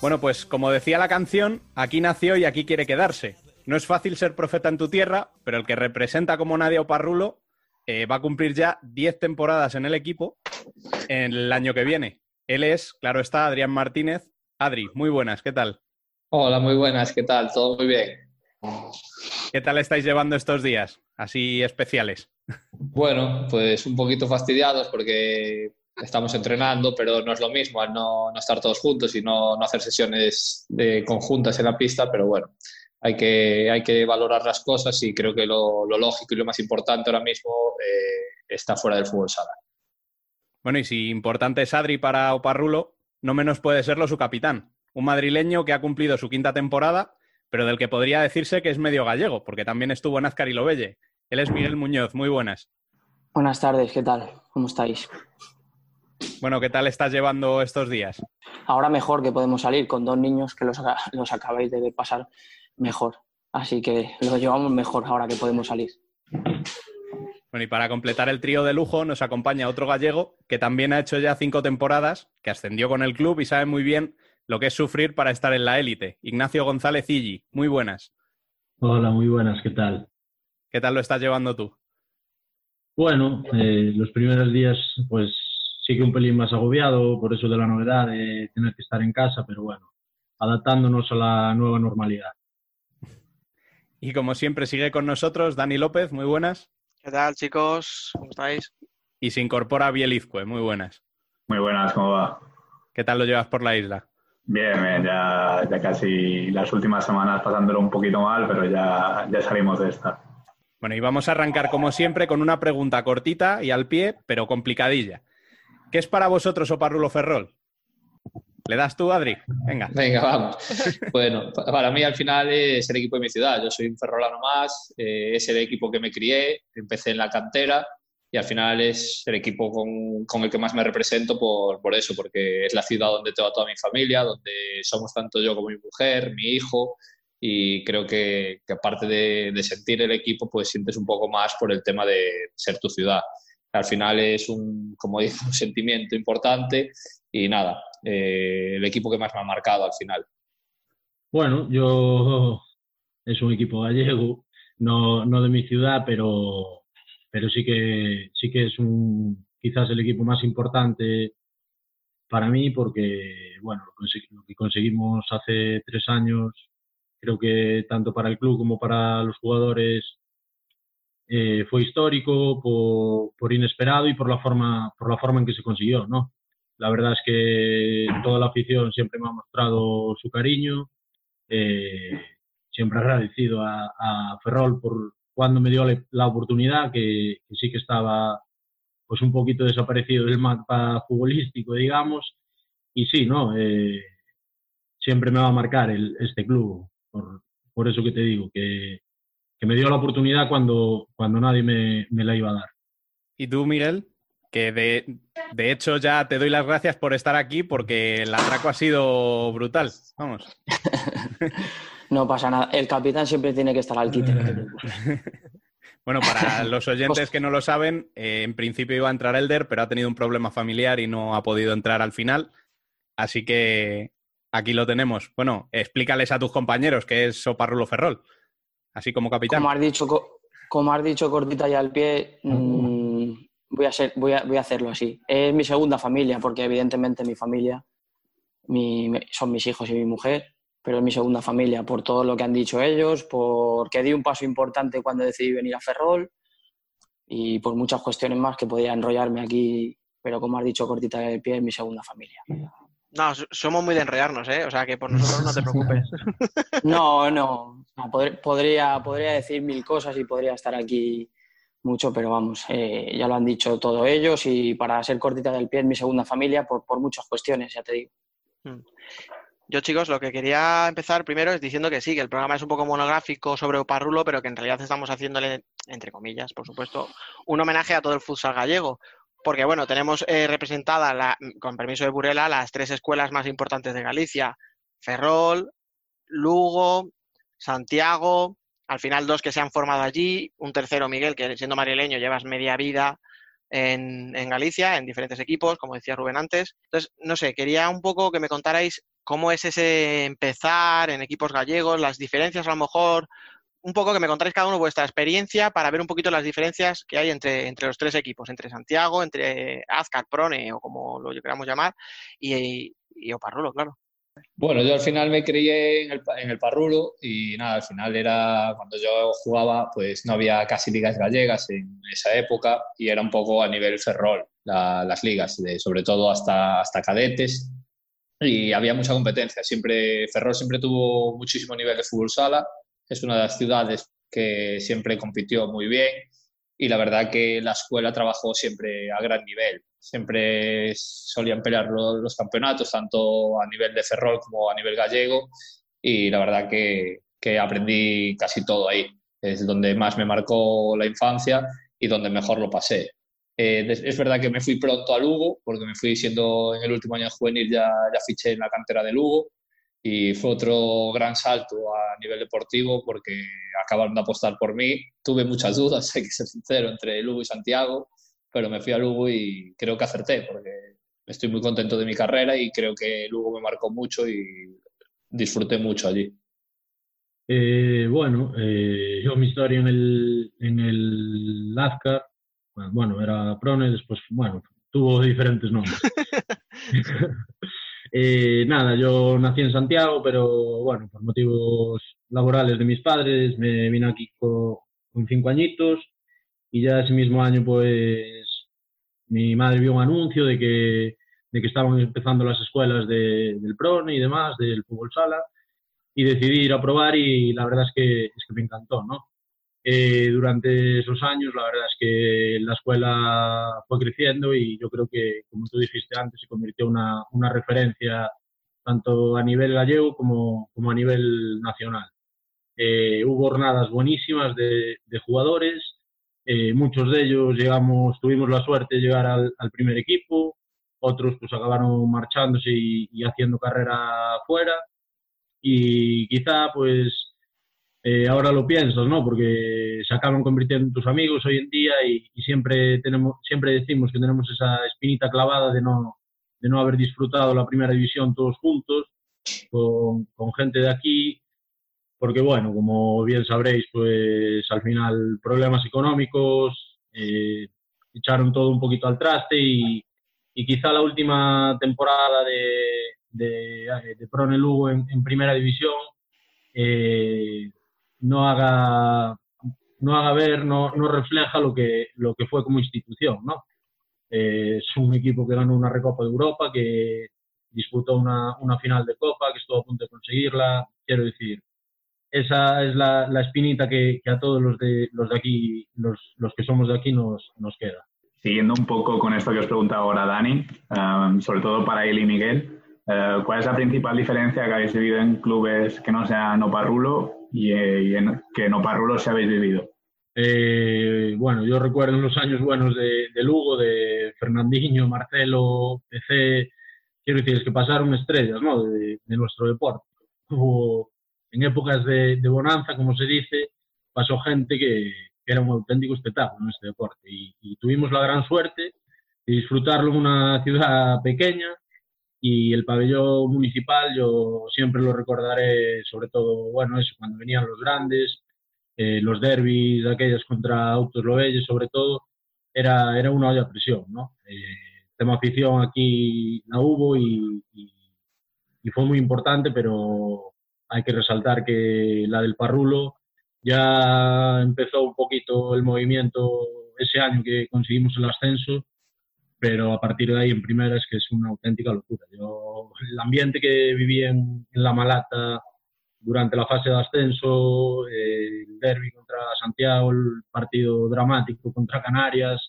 Bueno, pues como decía la canción, aquí nació y aquí quiere quedarse. No es fácil ser profeta en tu tierra, pero el que representa como nadie a Oparrulo eh, va a cumplir ya 10 temporadas en el equipo en el año que viene. Él es, claro está, Adrián Martínez. Adri, muy buenas, ¿qué tal? Hola, muy buenas, ¿qué tal? Todo muy bien. ¿Qué tal estáis llevando estos días así especiales? Bueno, pues un poquito fastidiados porque estamos entrenando, pero no es lo mismo al no, no estar todos juntos y no, no hacer sesiones de conjuntas en la pista, pero bueno, hay que, hay que valorar las cosas y creo que lo, lo lógico y lo más importante ahora mismo eh, está fuera del fútbol sala. Bueno, y si importante es Adri para Oparrulo, no menos puede serlo su capitán, un madrileño que ha cumplido su quinta temporada, pero del que podría decirse que es medio gallego, porque también estuvo en Azcar y Lobelle. Él es Miguel Muñoz, muy buenas. Buenas tardes, ¿qué tal? ¿Cómo estáis? Bueno, ¿qué tal estás llevando estos días? Ahora mejor que podemos salir con dos niños que los, los acabáis de pasar mejor. Así que lo llevamos mejor ahora que podemos salir. Bueno, y para completar el trío de lujo nos acompaña otro gallego que también ha hecho ya cinco temporadas, que ascendió con el club y sabe muy bien lo que es sufrir para estar en la élite. Ignacio González Illi, muy buenas. Hola, muy buenas, ¿qué tal? ¿Qué tal lo estás llevando tú? Bueno, eh, los primeros días pues sí que un pelín más agobiado por eso de la novedad de tener que estar en casa, pero bueno, adaptándonos a la nueva normalidad. Y como siempre sigue con nosotros Dani López, muy buenas. ¿Qué tal, chicos? ¿Cómo estáis? Y se incorpora Biel Izcue, muy buenas. Muy buenas, ¿cómo va? ¿Qué tal lo llevas por la isla? Bien, bien, ya, ya casi las últimas semanas pasándolo un poquito mal, pero ya, ya salimos de esta. Bueno, y vamos a arrancar como siempre con una pregunta cortita y al pie, pero complicadilla. ¿Qué es para vosotros Oparrulo Ferrol? ¿Le das tú, Adri? Venga. Venga, vamos. Bueno, pa- para mí al final es el equipo de mi ciudad. Yo soy un ferrolano más, eh, es el equipo que me crié, empecé en la cantera y al final es el equipo con, el que más me represento por, eso, porque es la ciudad donde tengo a toda mi familia, donde somos tanto yo como mi mujer, mi hijo y creo que, aparte de sentir el equipo, pues sientes un poco más por el tema de ser tu ciudad. Al final es un, como digo, (laughs) un sentimiento importante y nada, eh, el equipo que más me ha marcado al final. Bueno, yo (laughs) es un equipo gallego, no, no de mi ciudad, pero, pero sí que sí que es un quizás el equipo más importante para mí porque bueno lo que conseguimos hace tres años creo que tanto para el club como para los jugadores eh, fue histórico por, inesperado y por la forma por la forma en que se consiguió no la verdad es que toda la afición siempre me ha mostrado su cariño eh, siempre agradecido a, Ferrol por cuando me dio la, oportunidad que, sí que estaba pues un poquito desaparecido del mapa futbolístico digamos. Y sí no Eh, siempre me va a marcar este club por, por eso que te digo que, que me dio la oportunidad cuando, cuando nadie me, me la iba a dar ¿Y tú, Miguel? Que de, de hecho ya te doy las gracias por estar aquí porque el atraco ha sido brutal. Vamos. (laughs) No pasa nada. El capitán siempre tiene que estar al quite. (laughs) Bueno, para los oyentes que no lo saben, eh, en principio iba a entrar Elder, pero ha tenido un problema familiar y no ha podido entrar al final. Así que aquí lo tenemos. Bueno, explícales a tus compañeros qué es Soparrulo Ferrol, así como capitán. Como has dicho, co- como has dicho cortita y al pie, mm, voy, a ser, voy, a, voy a hacerlo así. Es mi segunda familia, porque evidentemente mi familia mi- son mis hijos y mi mujer, pero es mi segunda familia por todo lo que han dicho ellos, porque di un paso importante cuando decidí venir a Ferrol y por muchas cuestiones más que podía enrollarme aquí, pero como has dicho cortita y al pie, es mi segunda familia. No, so- somos muy de enrollarnos, ¿eh? O sea que por nosotros no te (laughs) preocupes. (laughs) No, no. no, pod- podría, podría decir mil cosas y podría estar aquí mucho, pero vamos, eh, ya lo han dicho todos ellos y para ser cortita del pie es mi segunda familia por, por muchas cuestiones, ya te digo. Mm. Yo, chicos, lo que quería empezar primero es diciendo que sí, que el programa es un poco monográfico sobre Oparrulo, pero que en realidad estamos haciéndole, entre comillas, por supuesto, un homenaje a todo el futsal gallego. Porque, bueno, tenemos eh, representada, la- con permiso de Burela, las tres escuelas más importantes de Galicia. Ferrol, Lugo, Santiago, al final dos que se han formado allí, un tercero, Miguel, que siendo marileño llevas media vida en, en Galicia, en diferentes equipos, como decía Rubén antes. Entonces, no sé, quería un poco que me contarais cómo es ese empezar en equipos gallegos, las diferencias a lo mejor, un poco que me contarais cada uno vuestra experiencia para ver un poquito las diferencias que hay entre, entre los tres equipos, entre Santiago, entre Azcar, Prone o como lo queramos llamar, y, y Oparrulo, claro. Bueno, yo al final me crié en el, en el Parrulo y nada, al final era cuando yo jugaba, pues no había casi ligas gallegas en esa época y era un poco a nivel ferrol la- las ligas, de- sobre todo hasta, hasta cadetes y había mucha competencia. Siempre, Ferrol siempre tuvo muchísimo nivel de fútbol sala, es una de las ciudades que siempre compitió muy bien y la verdad que la escuela trabajó siempre a gran nivel. Siempre solían pelear lo- los campeonatos, tanto a nivel de Ferrol como a nivel gallego, y la verdad que, que aprendí casi todo ahí. Es donde más me marcó la infancia y donde mejor lo pasé. Eh, es verdad que me fui pronto a Lugo, porque me fui siendo en el último año juvenil, ya, ya fiché en la cantera de Lugo, y fue otro gran salto a nivel deportivo porque acabaron de apostar por mí. Tuve muchas dudas, (laughs) hay que ser sincero, entre Lugo y Santiago, pero me fui a Lugo y creo que acerté porque estoy muy contento de mi carrera y creo que Lugo me marcó mucho y disfruté mucho allí. Eh, bueno, eh, yo mi historia en el, en el Lazcar, bueno, era Prone, después, bueno, tuvo diferentes nombres. (laughs) Eh, nada, yo nací en Santiago, pero bueno, por motivos laborales de mis padres, me vine aquí co- con cinco añitos y ya ese mismo año, pues, mi madre vio un anuncio de que, de que estaban empezando las escuelas de- del PRONE y demás, del fútbol sala, y decidí ir a probar y la verdad es que, es que me encantó, ¿no? Eh, durante esos años, la verdad es que la escuela fue creciendo y yo creo que, como tú dijiste antes, se convirtió en una, una referencia tanto a nivel gallego como, como a nivel nacional. Eh, hubo jornadas buenísimas de, de jugadores, eh, muchos de ellos llegamos, tuvimos la suerte de llegar al, al primer equipo, otros pues acabaron marchándose y, y haciendo carrera fuera y quizá pues eh, ahora lo piensas, ¿no? Porque se acaban convirtiendo en tus amigos hoy en día y, siempre tenemos, siempre decimos que tenemos esa espinita clavada de no, de no haber disfrutado la primera división todos juntos, con, gente de aquí, porque bueno, como bien sabréis, pues al final problemas económicos eh, echaron todo un poquito al traste y, quizá la última temporada de, de, de en primera división eh, no haga no haga ver, no, no refleja lo que, lo que fue como institución, ¿no? Eh, es un equipo que ganó una Recopa de Europa, que disputó una, una final de Copa, que estuvo a punto de conseguirla. Quiero decir, esa es la, la espinita que, a todos los de, los de aquí, los, los que somos de aquí, nos, nos queda. Siguiendo un poco con esto que os preguntaba ahora Dani, um, sobre todo para él y Miguel, uh, ¿cuál es la principal diferencia que habéis vivido en clubes que no sean Oparrulo y, y en, que en Oparrulo se habéis vivido? Eh, bueno, yo recuerdo en los años buenos de, de, Lugo, de Fernandinho, Marcelo, PC, quiero decir, es que pasaron estrellas ¿no? de, nuestro deporte. Hubo, en épocas de, de, bonanza, como se dice, pasó gente que, que, era un auténtico espectáculo en este deporte y, y tuvimos la gran suerte de disfrutarlo en una ciudad pequeña y el pabellón municipal yo siempre lo recordaré, sobre todo, bueno, eso, cuando venían los grandes, eh, los derbis, aquellas contra Autos Loelles, sobre todo, era, era una olla a presión, ¿no? Eh, tema afición aquí la hubo y, y, y, fue muy importante, pero hay que resaltar que la del Parrulo ya empezó un poquito el movimiento ese año que conseguimos el ascenso, pero a partir de ahí en primera es que es una auténtica locura. Yo, el ambiente que viví en, en La Malata durante la fase de ascenso, el derby contra Santiago, el partido dramático contra Canarias,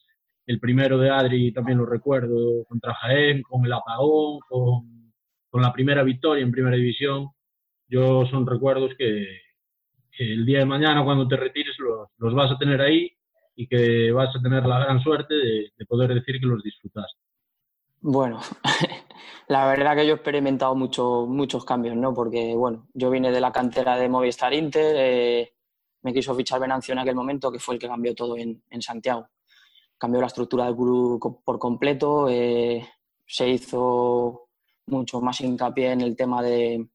el primero de Adri también lo recuerdo, contra Jaén, con el apagón, con, con la primera victoria en primera división. Yo son recuerdos que, que el día de mañana cuando te retires los, los, vas a tener ahí y que vas a tener la gran suerte de, de poder decir que los disfrutaste. Bueno, (laughs) la verdad que yo he experimentado mucho, muchos cambios, ¿no? Porque, bueno, yo vine de la cantera de Movistar Inter, eh, me quiso fichar Venancio en aquel momento, que fue el que cambió todo en, en Santiago. Cambió la estructura del club por completo, eh, se hizo mucho más hincapié en el tema de,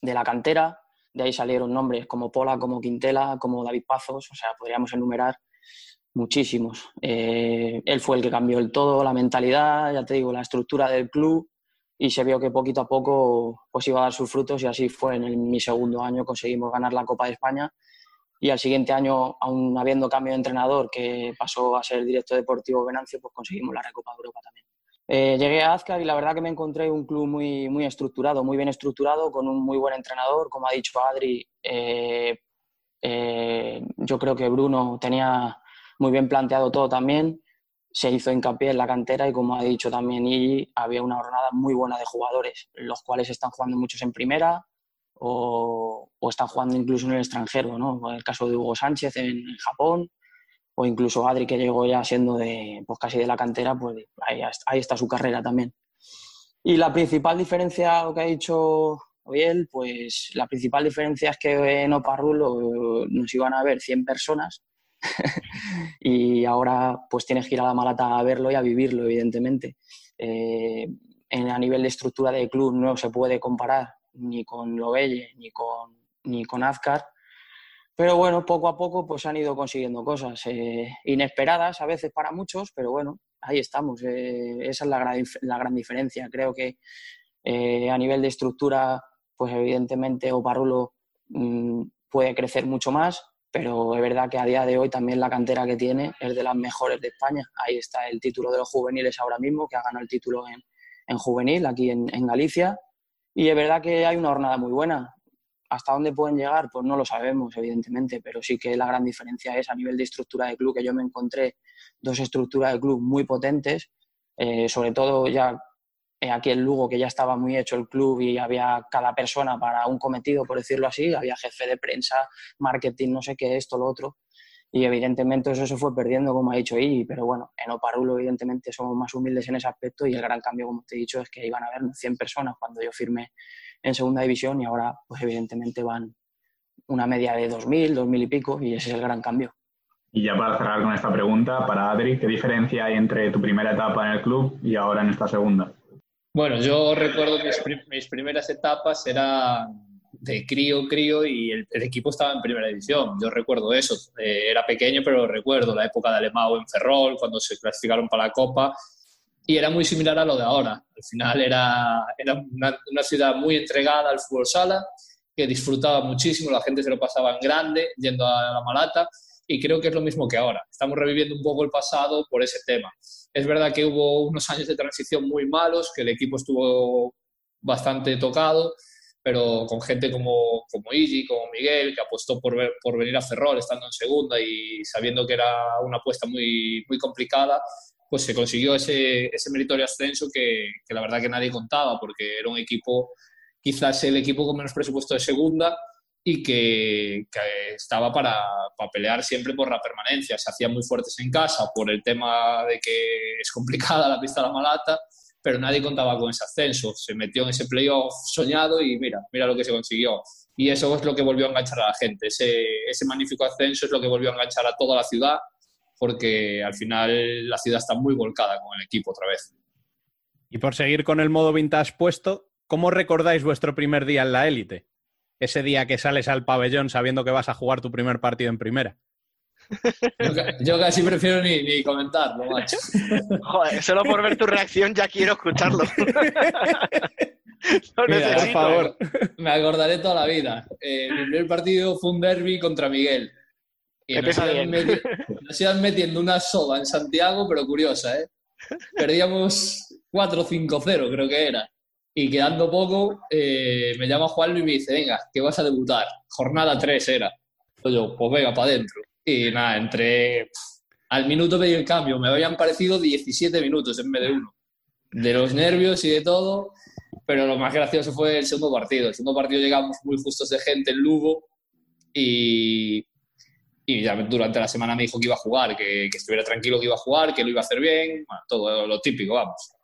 de la cantera, de ahí salieron nombres como Pola, como Quintela, como David Pazos, o sea, podríamos enumerar muchísimos. Eh, él fue el que cambió el todo, la mentalidad, ya te digo, la estructura del club y se vio que poquito a poco pues iba a dar sus frutos y así fue. En el- mi segundo año conseguimos ganar la Copa de España y al siguiente año, aún habiendo cambio de entrenador que pasó a ser director deportivo Venancio, pues conseguimos la Recopa de Europa también. Eh, llegué a Azcar y la verdad que me encontré un club muy, muy estructurado, muy bien estructurado, con un muy buen entrenador. Como ha dicho Adri, eh, eh, yo creo que Bruno tenía muy bien planteado todo también. Se hizo hincapié en la cantera y como ha dicho también y había una jornada muy buena de jugadores, los cuales están jugando muchos en primera o, están jugando incluso en el extranjero, ¿no? El caso de Hugo Sánchez en, en Japón o incluso Adri que llegó ya siendo de pues casi de la cantera, pues ahí, está su carrera también. Y la principal diferencia, lo que ha dicho Obiel, pues la principal diferencia es que en Oparrulo nos iban a ver 100 personas (laughs) y ahora pues tienes que ir a la Malata a verlo y a vivirlo, evidentemente. Eh, en, a nivel de estructura de club no se puede comparar ni con Lovelle ni con, ni con Azcar, pero bueno, poco a poco pues han ido consiguiendo cosas eh, inesperadas a veces para muchos, pero bueno, ahí estamos. Eh, esa es la gran, la gran diferencia. Creo que a nivel de estructura, pues evidentemente Oparrulo mmm, puede crecer mucho más, pero es verdad que a día de hoy también la cantera que tiene es de las mejores de España. Ahí está el título de los juveniles ahora mismo, que ha ganado el título en, en juvenil aquí en, Galicia. Y es verdad que hay una jornada muy buena. ¿Hasta dónde pueden llegar? Pues no lo sabemos, evidentemente, pero sí que la gran diferencia es a nivel de estructura de club, que yo me encontré dos estructuras de club muy potentes, eh, sobre todo ya aquí en Lugo, que ya estaba muy hecho el club y había cada persona para un cometido, por decirlo así, había jefe de prensa, marketing, no sé qué, esto, lo otro, y evidentemente eso se fue perdiendo, como ha dicho Iggy, pero bueno, en Oparulo evidentemente somos más humildes en ese aspecto y el gran cambio, como te he dicho, es que iban a haber 100 personas cuando yo firmé en segunda división y ahora pues evidentemente van una media de 2.000, 2.000 y pico y ese es el gran cambio. Y ya para cerrar con esta pregunta, para Adri, ¿qué diferencia hay entre tu primera etapa en el club y ahora en esta segunda? Bueno, yo recuerdo mis, mis primeras etapas eran de crío, crío y el, el, equipo estaba en primera división. Yo recuerdo eso. Eh, era pequeño, pero recuerdo la época de Alemão en Ferrol, cuando se clasificaron para la Copa. Y era muy similar a lo de ahora. Al final era, era una, una ciudad muy entregada al fútbol sala, que disfrutaba muchísimo, la gente se lo pasaba en grande yendo a la Malata. Y creo que es lo mismo que ahora. Estamos reviviendo un poco el pasado por ese tema. Es verdad que hubo unos años de transición muy malos, que el equipo estuvo bastante tocado, pero con gente como, como como Miguel, que apostó por, por venir a Ferrol estando en segunda y sabiendo que era una apuesta muy, muy complicada, pues se consiguió ese, ese meritorio ascenso que, que, la verdad que nadie contaba, porque era un equipo, quizás el equipo con menos presupuesto de segunda y que, estaba para, para, pelear siempre por la permanencia. Se hacían muy fuertes en casa por el tema de que es complicada (laughs) la pista de la Malata, pero nadie contaba con ese ascenso. Se metió en ese playoff soñado y mira, mira lo que se consiguió. Y eso es lo que volvió a enganchar a la gente. Ese, ese magnífico ascenso es lo que volvió a enganchar a toda la ciudad, porque al final la ciudad está muy volcada con el equipo otra vez. Y por seguir con el modo vintage puesto, ¿cómo recordáis vuestro primer día en la élite? Ese día que sales al pabellón sabiendo que vas a jugar tu primer partido en primera. Yo, yo, casi prefiero ni, ni, comentarlo, macho. (laughs) Joder, solo por ver tu reacción ya quiero escucharlo. (laughs) Mira, por favor. Me acordaré toda la vida. Eh, mi primer partido fue un derby contra Miguel. Y nos iban, meti nos iban, metiendo una soda en Santiago, pero curiosa, ¿eh? Perdíamos 4-5-0, creo que era. Y quedando poco, eh, me llama Juan y me dice, venga, que vas a debutar. Jornada 3 era. Yo, pues venga, para adentro. Y nada, entré al minuto medio el cambio. Me habían parecido 17 minutos en vez de uno. De los nervios y de todo. Pero lo más gracioso fue el segundo partido. El segundo partido llegamos muy justos de gente en Lugo. Y, y ya durante la semana me dijo que iba a jugar, que, que, estuviera tranquilo que iba a jugar, que lo iba a hacer bien. Bueno, todo lo típico, vamos.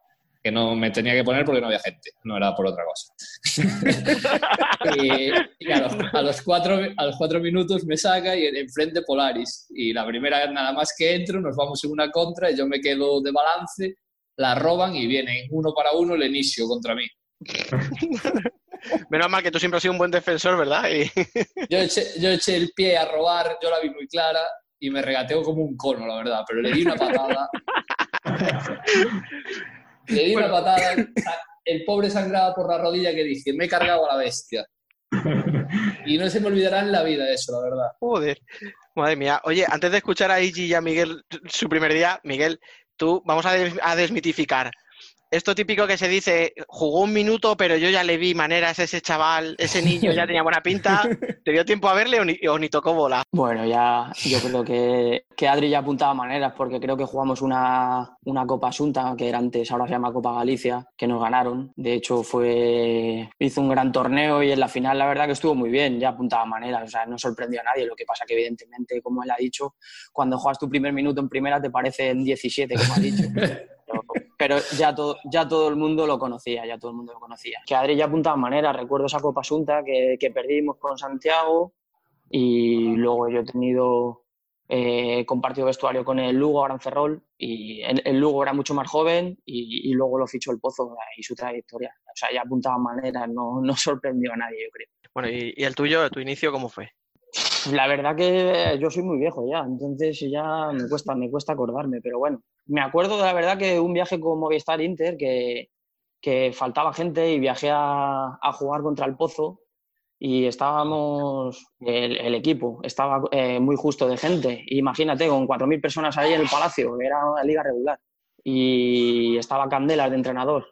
Que no me tenía que poner porque no había gente. No era por otra cosa. (laughs) y, y a, los, a, los cuatro, a los cuatro minutos me saca y enfrente Polaris. Y la primera nada más que entro, nos vamos en una contra y yo me quedo de balance, la roban y vienen uno para uno el inicio contra mí. (laughs) Menos mal que tú siempre has sido un buen defensor, ¿verdad? Y... (laughs) yo, eché, yo eché el pie a robar, yo la vi muy clara y me regateo como un cono, la verdad, pero le di una patada. Le di una patada, el pobre sangraba por la rodilla que dije, me he cargado a la bestia. (laughs) Y no se me olvidará en la vida eso, la verdad. Joder, madre mía. Oye, antes de escuchar a Iggy y a Miguel su primer día, Miguel, tú vamos a, des- a desmitificar. Esto típico que se dice, jugó un minuto, pero yo ya le vi maneras, ese chaval, ese niño ya tenía buena pinta. (laughs) ¿Te dio tiempo a verle o ni, o ni tocó bola? Bueno, ya yo creo que, que Adri ya apuntaba maneras porque creo que jugamos una, una Copa Asunta, que era antes, ahora se llama Copa Galicia, que nos ganaron. De hecho, fue hizo un gran torneo y en la final la verdad que estuvo muy bien, ya apuntaba maneras, o sea, no sorprendió a nadie. Lo que pasa que evidentemente, como él ha dicho, cuando juegas tu primer minuto en primera te parecen 17, como ha dicho. Pero, (laughs) pero ya, todo, ya todo el mundo lo conocía, ya todo el mundo lo conocía. Que Adri ya apuntaba maneras, recuerdo esa Copa Asunta que, que perdimos con Santiago y luego yo he tenido eh, compartido vestuario con el Lugo ahora en Ferrol y el, el Lugo era mucho más joven y, y luego lo fichó el Pozo y su trayectoria. O sea, ya apuntaba maneras, no, no (laughs) sorprendió a nadie, yo creo. Bueno, y, y el tuyo, tu inicio, ¿cómo fue? La verdad que yo soy muy viejo ya, entonces ya me cuesta, me cuesta acordarme, pero bueno, me acuerdo de la verdad que un viaje con Movistar Inter que, que faltaba gente y viajé a, a jugar contra el Pozo y estábamos, el, el equipo estaba eh, muy justo de gente. Imagínate, con 4.000 personas ahí en el Palacio, era una liga regular. Y estaba Candelas de entrenador.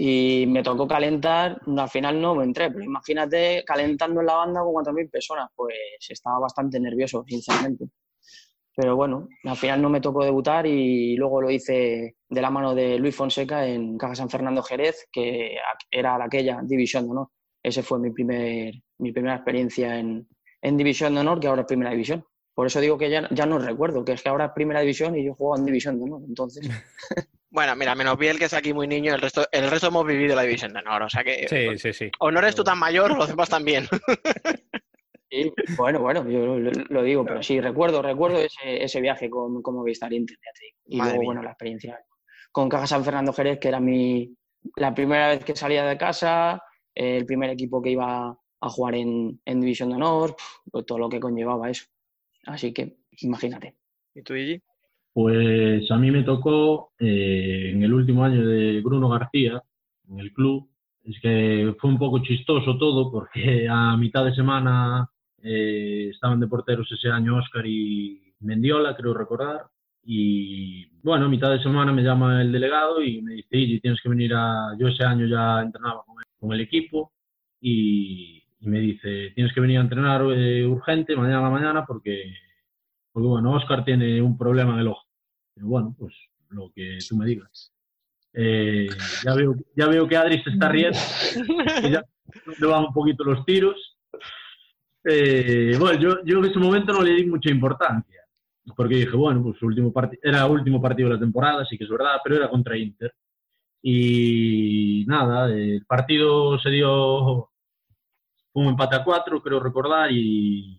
Y me tocó calentar, al final no me entré, pero imagínate calentando en la banda con 4.000 personas, pues estaba bastante nervioso, sinceramente. Pero bueno, al final no me tocó debutar y luego lo hice de la mano de Luis Fonseca en Caja San Fernando Jerez, que era aquella división de honor. Ese fue mi, primer, mi primera experiencia en, en división de honor, que ahora es primera división. Por eso digo que ya, ya no recuerdo, que es que ahora es primera división y yo juego en división de honor. Entonces, (laughs) Bueno, mira, menos Biel, que es aquí muy niño, el resto, el resto hemos vivido la división de honor, o sea que... Sí, sí, sí. O no eres tú tan mayor, los demás también. (laughs) Sí, bueno, bueno, yo lo, lo digo, pero sí, recuerdo, recuerdo ese, ese viaje con, con Movistar Inter, ya te digo. Y Madre luego, mía. bueno, la experiencia con Caja San Fernando Jerez, que era mi, la primera vez que salía de casa, eh, el primer equipo que iba a jugar en, en División de Honor, pues todo lo que conllevaba eso. Así que, imagínate. ¿Y tú, Iggy? Pues a mí me tocó eh, en el último año de Bruno García, en el club. Es que fue un poco chistoso todo porque (laughs) a mitad de semana eh, estaban de porteros ese año Oscar y Mendiola, creo recordar. Y bueno, a mitad de semana me llama el delegado y me dice, Iggy, tienes que venir a... Yo ese año ya entrenaba con el, equipo y, y me dice, tienes que venir a entrenar eh, urgente mañana a la mañana porque, porque, bueno, Oscar tiene un problema en el ojo. Pero bueno, pues lo que tú me digas. Eh, ya, veo, ya veo que Adri se está (laughs) riendo, que ya le van un poquito los tiros. Eh, bueno, yo, yo en ese momento no le di mucha importancia, porque dije, bueno, pues su último era el último partido de la temporada, sí que es verdad, pero era contra Inter. Y nada, el partido se dio un empate a cuatro, creo recordar, y,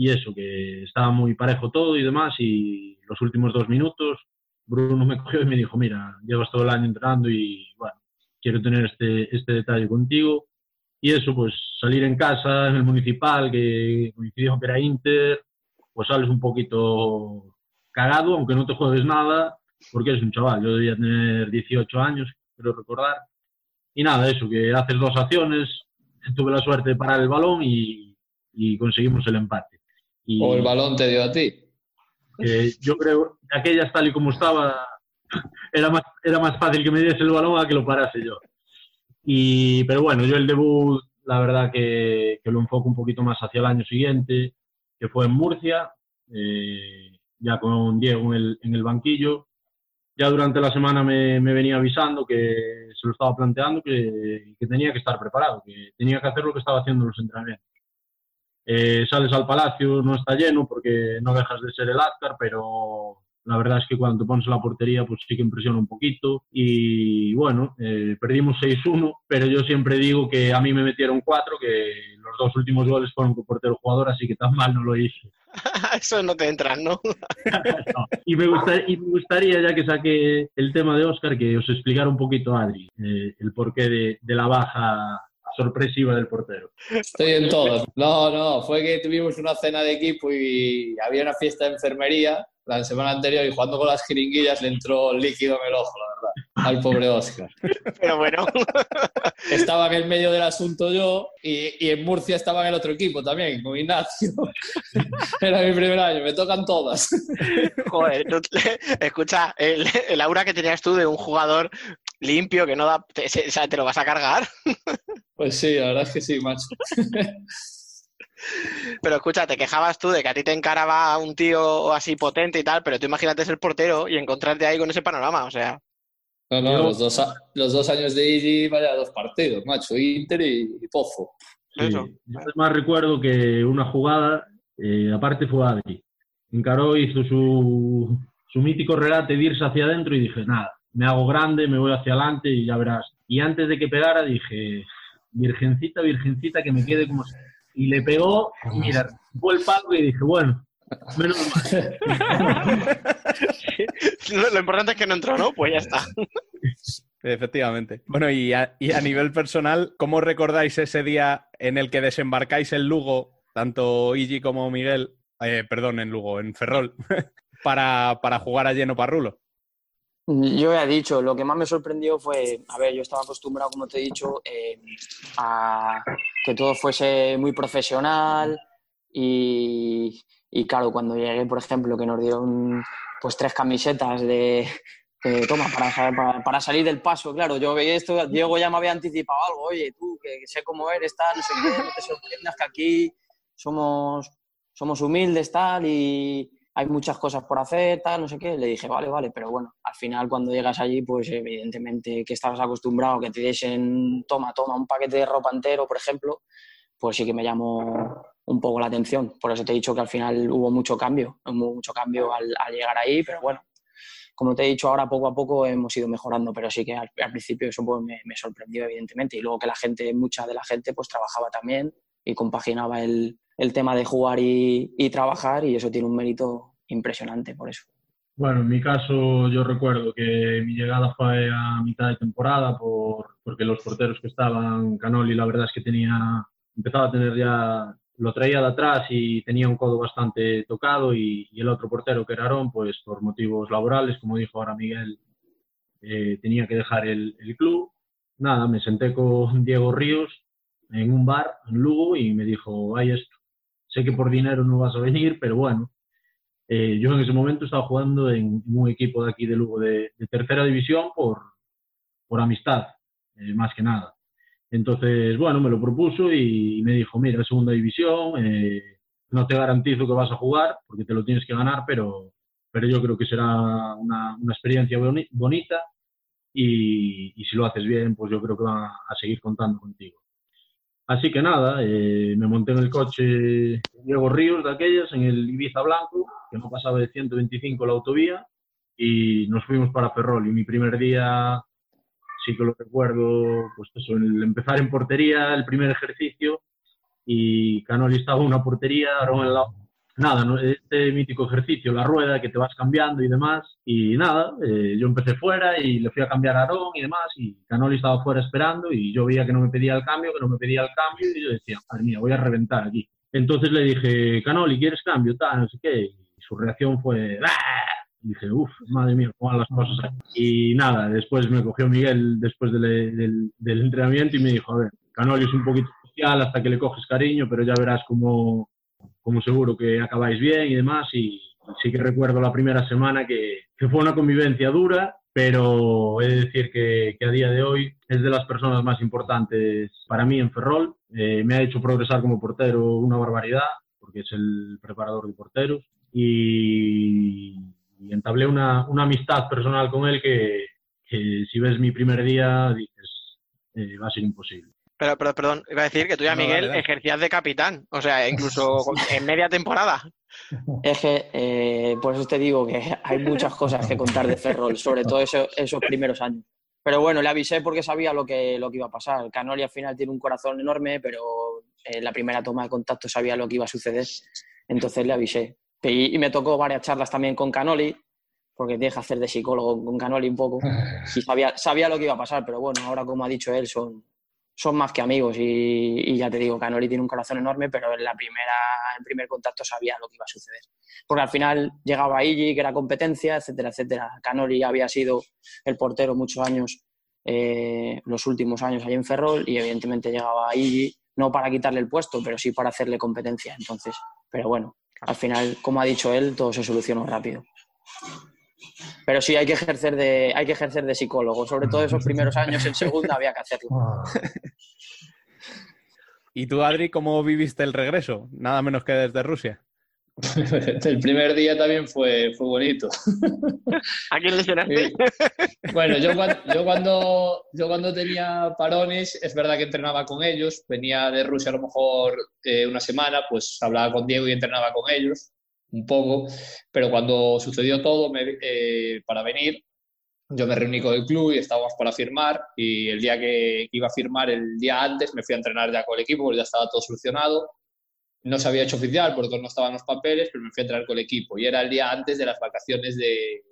y eso, que estaba muy parejo todo y demás, y los últimos dos minutos Bruno me cogió y me dijo, mira, llevas todo el año entrenando y bueno, quiero tener este, este detalle contigo. Y eso, pues salir en casa, en el municipal, que coincidió que era Inter, pues sales un poquito cagado, aunque no te juegues nada, porque eres un chaval. Yo debía tener 18 años, creo recordar. Y nada, eso, que haces dos acciones, tuve la suerte de parar el balón y, y conseguimos el empate. Y, O el balón te dio a ti. eh, yo creo que aquellas tal y como estaba, era más, era más fácil que me diese el balón a que lo parase yo. Y, pero bueno, yo el debut, la verdad que, que lo enfoco un poquito más hacia el año siguiente, que fue en Murcia, eh, ya con Diego en el, en el banquillo. Ya durante la semana me, me venía avisando que se lo estaba planteando, que, que tenía que estar preparado, que tenía que hacer lo que estaba haciendo en los entrenamientos. Eh, sales al palacio, no está lleno porque no dejas de ser el Azcar, pero la verdad es que cuando te pones la portería, pues sí que impresiona un poquito. Y bueno, eh, perdimos 6-1, pero yo siempre digo que a mí me metieron 4, que los dos últimos goles fueron con portero jugador, así que tan mal no lo hice. (laughs) Eso no te entran, (laughs) ¿no? Y me, gusta- y me gustaría, ya que saqué el tema de Oscar, que os explicara un poquito, Adri, eh, el porqué de, de la baja sorpresiva del portero. Estoy en todas. No, no, fue que tuvimos una cena de equipo y había una fiesta de enfermería la semana anterior y jugando con las jeringuillas le entró líquido en el ojo, la verdad. al pobre Oscar. Pero bueno. (laughs) Estaba en el medio del asunto yo y, y en Murcia estaba en el otro equipo también, con Ignacio. (laughs) Era mi primer año, me tocan todas. Joder, tú- escucha, el, el aura que tenías tú de un jugador limpio que no da. Te, se- te lo vas a cargar. Pues sí, la verdad es que sí, macho. (laughs) Pero escucha, te quejabas tú de que a ti te encaraba un tío así potente y tal, pero tú imagínate ser portero y encontrarte ahí con ese panorama, o sea. No, no, los dos, a- los dos años de Iggy, vaya dos partidos, macho, Inter y, y Pozo. Sí. Yo además recuerdo que una jugada, eh, aparte fue Adri, encaró, hizo su, su mítico relate de irse hacia adentro y dije, nada, me hago grande, me voy hacia adelante y ya verás. Y antes de que pegara dije, virgencita, virgencita, que me quede como... sea". Y le pegó, y mira, fue el palo y dije, bueno, menos mal. (laughs) Lo, lo importante es que no entró, ¿no? Pues ya está. Efectivamente. Bueno, y a, y a nivel personal, ¿cómo recordáis ese día en el que desembarcáis en Lugo, tanto Iggy como Miguel, eh, perdón, en Lugo, en Ferrol, (laughs) para, para jugar a lleno Parrulo? Yo ya he dicho, lo que más me sorprendió fue, a ver, yo estaba acostumbrado, como te he dicho, eh, a que todo fuese muy profesional y, y claro, cuando llegué, por ejemplo, que nos dieron pues tres camisetas de, de, toma, para, salir del paso, claro, yo veía esto, Diego ya me había anticipado algo, oye, tú, que, sé cómo eres, tal, no sé qué, te sorprendas que aquí somos, somos humildes, tal, y hay muchas cosas por hacer, tal, no sé qué. Le dije, vale, vale, pero bueno, al final cuando llegas allí, pues evidentemente que estabas acostumbrado que te diesen, toma, toma, un paquete de ropa entero, por ejemplo, pues sí que me llamó un poco la atención. Por eso te he dicho que al final hubo mucho cambio, hubo mucho cambio al, llegar ahí, pero bueno, como te he dicho, ahora poco a poco hemos ido mejorando, pero sí que al, principio eso pues, me, sorprendió, evidentemente. Y luego que la gente, mucha de la gente, pues trabajaba también y compaginaba el, el tema de jugar y, y, trabajar, y eso tiene un mérito impresionante por eso. Bueno, en mi caso yo recuerdo que mi llegada fue a mitad de temporada por, porque los porteros que estaban, Canoli, la verdad es que tenía, empezaba a tener ya, lo traía de atrás y tenía un codo bastante tocado y, y el otro portero que era Arón, pues por motivos laborales, como dijo ahora Miguel, eh, tenía que dejar el, el, club. Nada, me senté con Diego Ríos en un bar en Lugo y me dijo, hay esto, sé que por dinero no vas a venir, pero bueno, eh, yo en ese momento estaba jugando en, en, un equipo de aquí de Lugo de, de tercera división por, por amistad, eh, más que nada. Entonces, bueno, me lo propuso y me dijo, mira, segunda división, eh, no te garantizo que vas a jugar porque te lo tienes que ganar, pero, pero yo creo que será una, una experiencia boni bonita y, y, si lo haces bien, pues yo creo que van a seguir contando contigo. Así que nada, eh, me monté en el coche Diego Ríos de aquellas, en el Ibiza Blanco, que no pasaba de 125 la autovía, y nos fuimos para Ferrol. Y mi primer día, sí que lo recuerdo, pues eso, el empezar en portería, el primer ejercicio, y Canoli estaba en una portería, Aaron en la... Nada, ¿no? este mítico ejercicio, la rueda que te vas cambiando y demás, y nada, eh, yo empecé fuera y le fui a cambiar a Aarón y demás, y Canoli estaba fuera esperando, y yo veía que no me pedía el cambio, que no me pedía el cambio, y yo decía, madre mía, voy a reventar aquí. Entonces le dije, Canoli, ¿quieres cambio? Tal, no sé qué, y su reacción fue, ¡Ah! Y dije, uff, madre mía, cómo las cosas. Y nada, después me cogió Miguel después del, del entrenamiento y me dijo, a ver, Canoli es un poquito especial hasta que le coges cariño, pero ya verás cómo, cómo seguro que acabáis bien y demás. Y sí que recuerdo la primera semana que, que fue una convivencia dura, pero he de decir que, que, a día de hoy es de las personas más importantes para mí en Ferrol. Eh, me ha hecho progresar como portero una barbaridad, porque es el preparador de porteros. Y, y entablé una, una, amistad personal con él que, que, si ves mi primer día dices, eh, va a ser imposible. Pero, pero, perdón, iba a decir que tú ya, no, Miguel, dale, dale. ejercías de capitán, o sea, incluso (laughs) en media temporada. Es que, eh, por eso te digo que hay muchas cosas que contar de Ferrol, sobre todo eso, esos primeros años. Pero bueno, le avisé porque sabía lo que, lo que iba a pasar. Canoli al final tiene un corazón enorme, pero en la primera toma de contacto sabía lo que iba a suceder. Entonces le avisé. Y, y me tocó varias charlas también con Canoli, porque tienes que hacer de psicólogo con Canoli un poco. Y sabía, sabía lo que iba a pasar, pero bueno, ahora como ha dicho él, son, son más que amigos y, ya te digo, Canoli tiene un corazón enorme, pero en la primera, en primer contacto sabía lo que iba a suceder. Porque al final llegaba Iggy, que era competencia, etcétera, etcétera. Canoli había sido el portero muchos años, eh, los últimos años ahí en Ferrol, y evidentemente llegaba Iggy, no para quitarle el puesto, pero sí para hacerle competencia. Entonces, pero bueno, al final, como ha dicho él, todo se solucionó rápido. Pero sí hay que ejercer de, hay que ejercer de psicólogo, sobre todo esos primeros años en segunda había que hacerlo. ¿Y tú, Adri, cómo viviste el regreso? Nada menos que desde Rusia. (laughs) el primer día también fue, fue bonito. ¿A quién lesionaste? Bueno, yo cuando, yo, cuando, yo cuando tenía parones, es verdad que entrenaba con ellos. Venía de Rusia a lo mejor eh, una semana, pues hablaba con Diego y entrenaba con ellos un poco. Pero cuando sucedió todo me, eh, para venir, yo me reuní con el club y estábamos para firmar. Y el día que iba a firmar, el día antes, me fui a entrenar ya con el equipo porque ya estaba todo solucionado no se había hecho oficial porque no estaban los papeles, pero me fui a entrar con el equipo. Y era el día antes de las vacaciones de,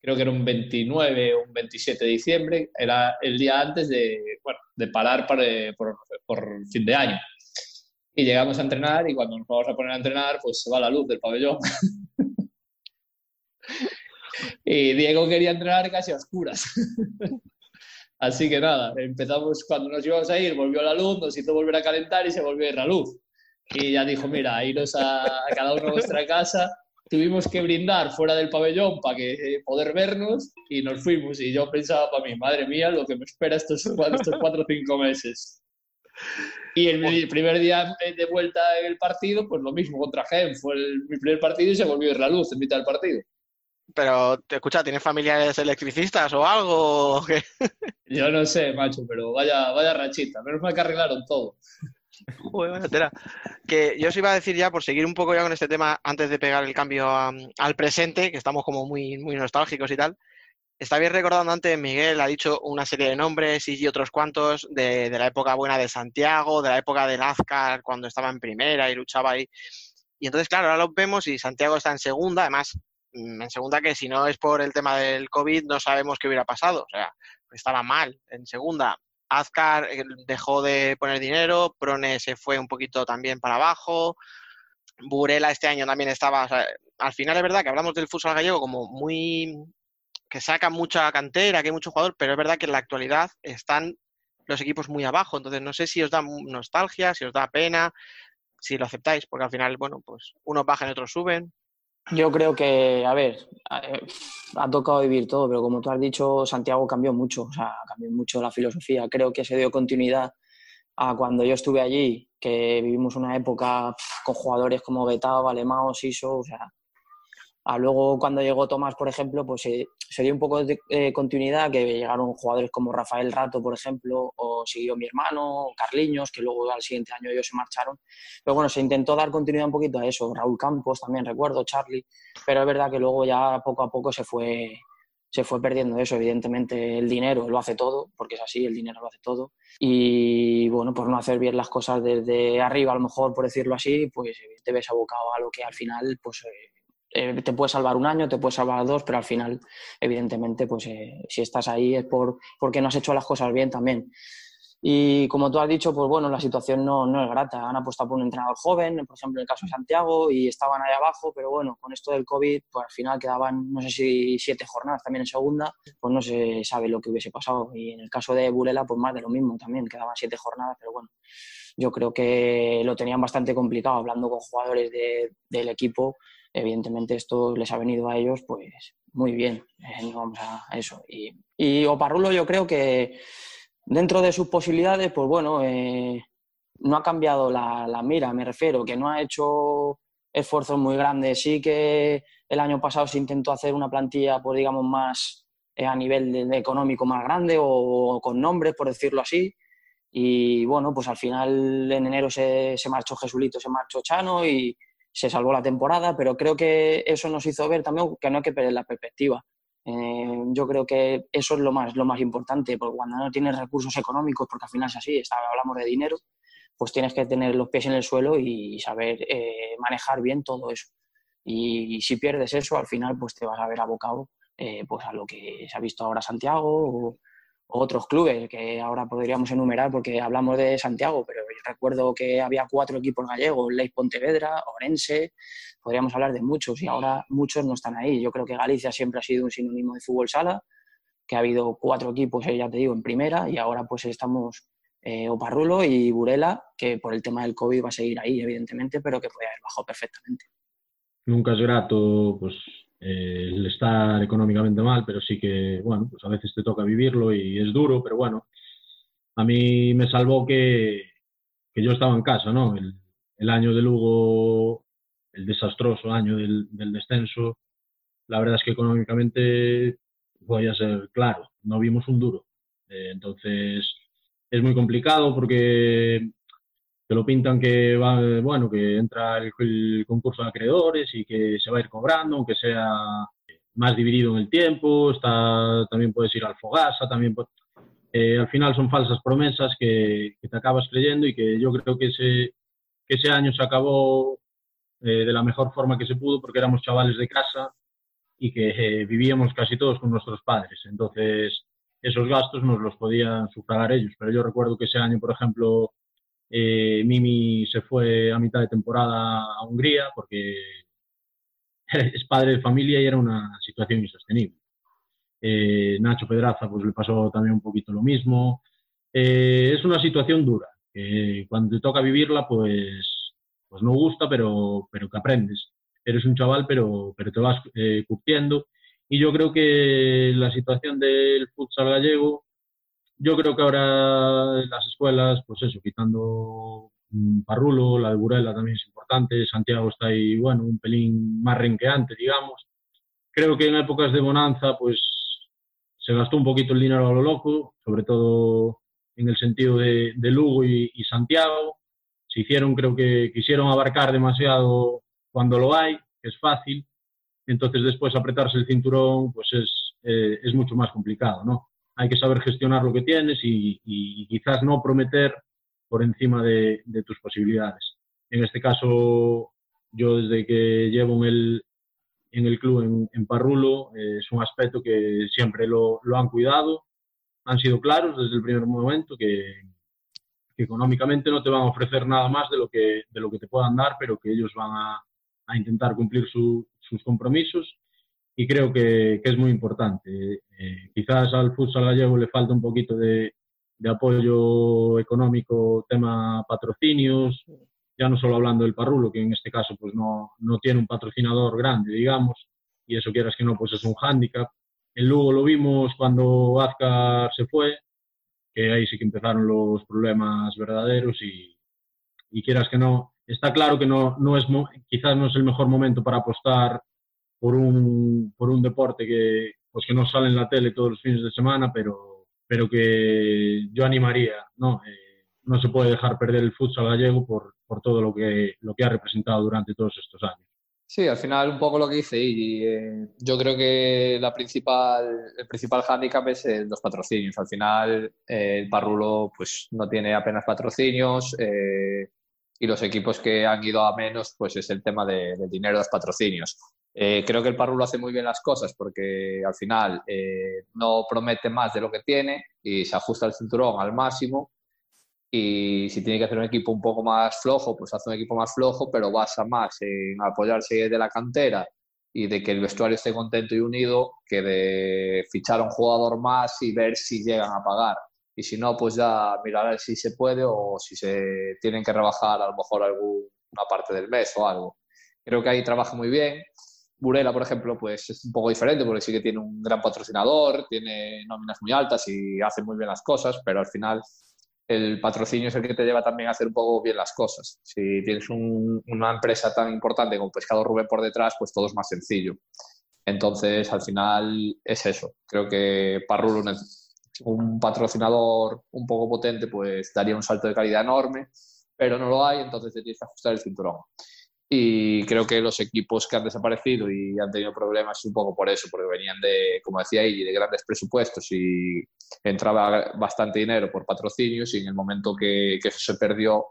creo que era un 29 o un 27 de diciembre, era el día antes de, bueno, de parar para, por, por, fin de año. Y llegamos a entrenar y cuando nos vamos a poner a entrenar, pues se va la luz del pabellón. (laughs) y Diego quería entrenar casi a oscuras. (laughs) Así que nada, empezamos cuando nos íbamos a ir, volvió la luz, nos hizo volver a calentar y se volvió a ir la luz y ya dijo, mira, iros a, a cada uno a vuestra casa. Tuvimos que brindar fuera del pabellón para que eh, poder vernos y nos fuimos. Y yo pensaba para mí, madre mía, lo que me espera estos, estos cuatro o cinco meses. Y el, el, primer día de vuelta en el partido, pues lo mismo contra Gen. Fue el, mi primer partido y se volvió a ir la luz en mitad del partido. Pero, te escucha, ¿tienes familiares electricistas o algo? ¿O qué? (laughs) Yo no sé, macho, pero vaya, vaya rachita. Menos mal que arreglaron todo. Joder, que yo os iba a decir ya, por seguir un poco ya con este tema, antes de pegar el cambio a, al presente, que estamos como muy, muy nostálgicos y tal. Está bien recordando antes, Miguel ha dicho una serie de nombres y otros cuantos de, la época buena de Santiago, de la época de Lazcar, cuando estaba en primera y luchaba ahí. Y entonces, claro, ahora lo vemos y Santiago está en segunda, además, mm, en segunda que si no es por el tema del COVID no sabemos qué hubiera pasado. O sea, estaba mal en segunda. Azcar eh, dejó de poner dinero, Prone se fue un poquito también para abajo, Burela este año también estaba, al final es verdad que hablamos del futsal gallego como muy que saca mucha cantera, que hay mucho jugador, pero es verdad que en la actualidad están los equipos muy abajo, entonces no sé si os da nostalgia, si os da pena, si lo aceptáis, porque al final, bueno, pues unos bajan y otros suben. Yo creo que, a ver, ha tocado vivir todo, pero como tú has dicho, Santiago cambió mucho, o sea, cambió mucho la filosofía. Creo que se dio continuidad a cuando yo estuve allí, que vivimos una época con jugadores como Betao, Alemao, Siso, o sea, a luego cuando llegó Tomás, por ejemplo, pues se, se dio un poco de eh, continuidad, que llegaron jugadores como Rafael Rato, por ejemplo, o siguió mi hermano, Carliños, que luego al siguiente año ellos se marcharon. Pero bueno, se intentó dar continuidad un poquito a eso. Raúl Campos también recuerdo, Charlie, pero es verdad que luego ya poco a poco se fue, se fue perdiendo eso. Evidentemente el dinero lo hace todo, porque es así, el dinero lo hace todo. Y bueno, por no hacer bien las cosas desde arriba, a lo mejor, por decirlo así, pues te ves abocado a lo que al final, pues... Eh, eh, te puede salvar un año, te puede salvar dos, pero al final, evidentemente, pues eh, si estás ahí es por, porque no has hecho las cosas bien también. Y como tú has dicho, pues bueno, la situación no, no es grata. Han apostado por un entrenador joven, por ejemplo, en el caso de Santiago, y estaban ahí abajo, pero bueno, con esto del COVID, pues al final quedaban, no sé si siete jornadas también en segunda, pues no se sabe lo que hubiese pasado. Y en el caso de Burela, pues más de lo mismo también, quedaban siete jornadas, pero bueno, yo creo que lo tenían bastante complicado hablando con jugadores de, del equipo evidentemente esto les ha venido a ellos pues muy bien, eh, vamos a eso. Y, y, Oparrulo yo creo que dentro de sus posibilidades, pues bueno, eh, no ha cambiado la, la, mira, me refiero, que no ha hecho esfuerzos muy grandes. Sí que el año pasado se intentó hacer una plantilla, pues digamos, más eh, a nivel de, de económico más grande o, o, con nombres, por decirlo así. Y bueno, pues al final en enero se, se marchó Jesulito, se marchó Chano y, se salvó la temporada, pero creo que eso nos hizo ver también que no hay que perder la perspectiva. Eh, yo creo que eso es lo más, lo más importante, porque cuando no tienes recursos económicos, porque al final es así, está, hablamos de dinero, pues tienes que tener los pies en el suelo y saber eh, manejar bien todo eso. Y, si pierdes eso, al final pues te vas a ver abocado eh, pues a lo que se ha visto ahora Santiago otros clubes que ahora podríamos enumerar porque hablamos de Santiago, pero recuerdo que había cuatro equipos gallegos, Leis Pontevedra, Orense, podríamos hablar de muchos y ahora muchos no están ahí. Yo creo que Galicia siempre ha sido un sinónimo de fútbol sala, que ha habido cuatro equipos, eh, ya te digo, en primera y ahora pues estamos eh, Oparrulo y Burela, que por el tema del COVID va a seguir ahí, evidentemente, pero que puede haber bajado perfectamente. Nunca es grato pues, eh, el estar económicamente mal, pero sí que, bueno, pues a veces te toca vivirlo y es duro, pero bueno, a mí me salvó que, que yo estaba en casa, ¿no? El, el año de Lugo, el desastroso año del, del descenso, la verdad es que económicamente voy a ser claro, no vimos un duro. Eh, entonces, es muy complicado porque te lo pintan que va, bueno, que entra el, el, concurso de acreedores y que se va a ir cobrando, aunque sea más dividido en el tiempo, está, también puedes ir al Fogasa, también eh, al final son falsas promesas que, que, te acabas creyendo y que yo creo que ese, que ese año se acabó eh, de la mejor forma que se pudo porque éramos chavales de casa y que eh, vivíamos casi todos con nuestros padres. Entonces, esos gastos nos los podían sufragar ellos. Pero yo recuerdo que ese año, por ejemplo, eh, Mimi se fue a mitad de temporada a Hungría porque (laughs) es padre de familia y era una situación insostenible. Eh, Nacho Pedraza pues le pasó también un poquito lo mismo. Eh, es una situación dura, cuando te toca vivirla pues, pues no gusta, pero, pero que aprendes. Eres un chaval, pero, pero te vas eh, curtiendo y yo creo que la situación del futsal gallego, yo creo que ahora en las escuelas, pues eso, quitando Parrulo, la de Burela también es importante, Santiago está ahí, bueno, un pelín más renqueante, digamos. Creo que en épocas de bonanza, pues se gastó un poquito el dinero a lo loco, sobre todo en el sentido de, de Lugo y, y, Santiago. Se hicieron, creo que quisieron abarcar demasiado cuando lo hay, que es fácil, entonces después apretarse el cinturón pues es, eh, es mucho más complicado, ¿no? Hay que saber gestionar lo que tienes y, quizás no prometer por encima de, tus posibilidades. En este caso, yo desde que llevo en el, en el club en, en Parrulo, eh, es un aspecto que siempre lo, lo, han cuidado, han sido claros desde el primer momento que, que, económicamente no te van a ofrecer nada más de lo que, de lo que te puedan dar, pero que ellos van a, a intentar cumplir su, sus compromisos y creo que, que es muy importante. Eh, quizás al futsal gallego le falta un poquito de, de, apoyo económico, tema patrocinios, ya no solo hablando del Parrulo, que en este caso pues no, no tiene un patrocinador grande, digamos, y eso quieras que no, pues es un hándicap. En Lugo lo vimos cuando Azcar se fue, que ahí sí que empezaron los problemas verdaderos y, y quieras que no, está claro que no, no es, quizás no es el mejor momento para apostar por un, por un deporte que, pues que no sale en la tele todos los fines de semana, pero, pero que yo animaría, ¿no? Eh, no se puede dejar perder el futsal gallego por, por todo lo que, lo que ha representado durante todos estos años. Sí, al final un poco lo que dice y eh, yo creo que la principal, el principal hándicap es eh, los patrocinios. Al final eh, el Parrulo pues no tiene apenas patrocinios, eh, y los equipos que han ido a menos, pues es el tema de, del dinero de los patrocinios. Eh, creo que el Parrulo hace muy bien las cosas porque al final eh, no promete más de lo que tiene y se ajusta el cinturón al máximo. Y si tiene que hacer un equipo un poco más flojo, pues hace un equipo más flojo, pero basa más en apoyarse de la cantera y de que el vestuario esté contento y unido que de fichar a un jugador más y ver si llegan a pagar y si no, pues ya mirar si se puede o si se tienen que rebajar a lo mejor alguna parte del mes o algo. Creo que ahí trabaja muy bien. Burela, por ejemplo, pues es un poco diferente porque sí que tiene un gran patrocinador, tiene nóminas muy altas y hace muy bien las cosas, pero al final el patrocinio es el que te lleva también a hacer un poco bien las cosas. Si tienes un, una empresa tan importante como Pescado Rubén por detrás, pues todo es más sencillo. Entonces, al final es eso. Creo que Parrulo un patrocinador un poco potente, pues daría un salto de calidad enorme, pero no lo hay, entonces te tienes que ajustar el cinturón. Y creo que los equipos que han desaparecido y han tenido problemas un poco por eso, porque venían de, como decía de grandes presupuestos y entraba bastante dinero por patrocinios y en el momento que, eso se perdió,